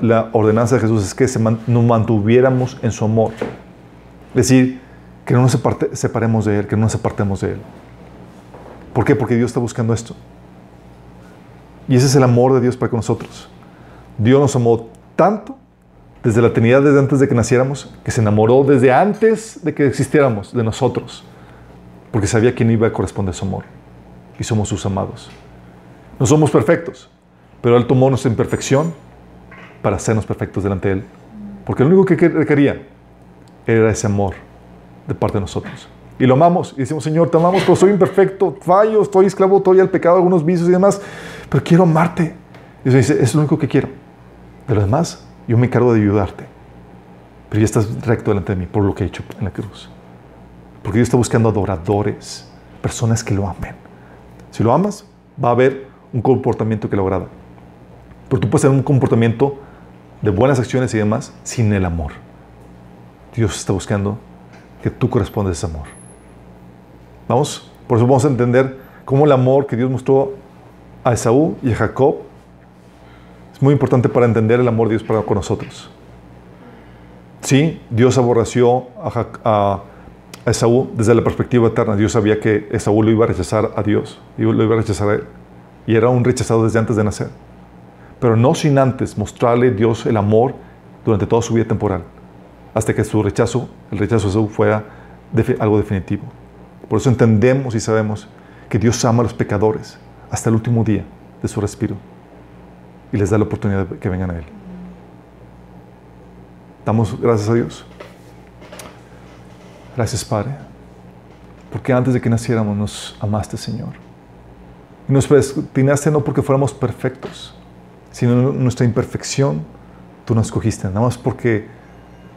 la, ordenanza de Jesús es que nos mantuviéramos en su amor. Es decir, que no nos separemos de Él, que no nos apartemos de Él. ¿Por qué? Porque Dios está buscando esto. Y ese es el amor de Dios para con nosotros. Dios nos amó tanto desde la eternidad, desde antes de que naciéramos, que se enamoró desde antes de que existiéramos de nosotros, porque sabía quién iba a corresponder a su amor. Y somos sus amados. No somos perfectos, pero Él tomó nuestra imperfección para hacernos perfectos delante de Él. Porque lo único que requería era ese amor de parte de nosotros. Y lo amamos y decimos, Señor, te amamos, pero soy imperfecto, fallo, estoy esclavo todavía al pecado, algunos vicios y demás, pero quiero amarte. Y dice, es lo único que quiero. De lo demás, yo me encargo de ayudarte. Pero ya estás recto delante de mí por lo que he hecho en la cruz. Porque Dios está buscando adoradores, personas que lo amen. Si lo amas, va a haber un comportamiento que lo agrada. Pero tú puedes tener un comportamiento de buenas acciones y demás sin el amor. Dios está buscando que tú correspondes a ese amor. Vamos, por eso vamos a entender cómo el amor que Dios mostró a Esaú y a Jacob es muy importante para entender el amor de Dios para con nosotros. Sí, Dios aborreció a, Esaú desde la perspectiva eterna. Dios sabía que Esaú lo iba a rechazar a Dios, lo iba a rechazar a. Y era un rechazado desde antes de nacer. Pero no sin antes mostrarle a Dios el amor durante toda su vida temporal, hasta que su rechazo, el rechazo de Esaú, fuera algo definitivo. Por eso entendemos y sabemos que Dios ama a los pecadores hasta el último día de su respiro y les da la oportunidad de que vengan a Él. Damos gracias a Dios. Gracias, Padre, porque antes de que naciéramos nos amaste, Señor. Y nos predestinaste no porque fuéramos perfectos, sino nuestra imperfección, tú nos escogiste, nada más porque,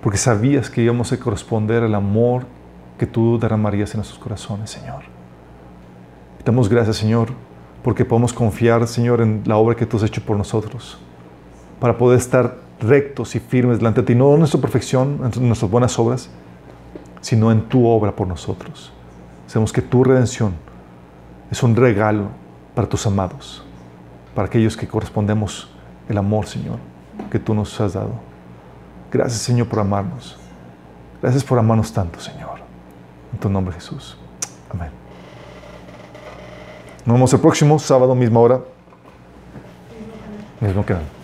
porque sabías que íbamos a corresponder al amor que tú derramarías en nuestros corazones, Señor. Damos gracias, Señor, porque podemos confiar, Señor, en la obra que tú has hecho por nosotros. para poder estar rectos y firmes delante de ti, no en nuestra perfección, en nuestras buenas obras, sino en tu obra por nosotros. Sabemos que tu redención es un regalo para tus amados, para aquellos que correspondemos el amor, Señor, que tú nos has dado. Gracias, Señor, por amarnos. Gracias por amarnos tanto, Señor. En tu nombre, Jesús. Amén. Nos vemos el próximo sábado, misma hora. Mismo canal.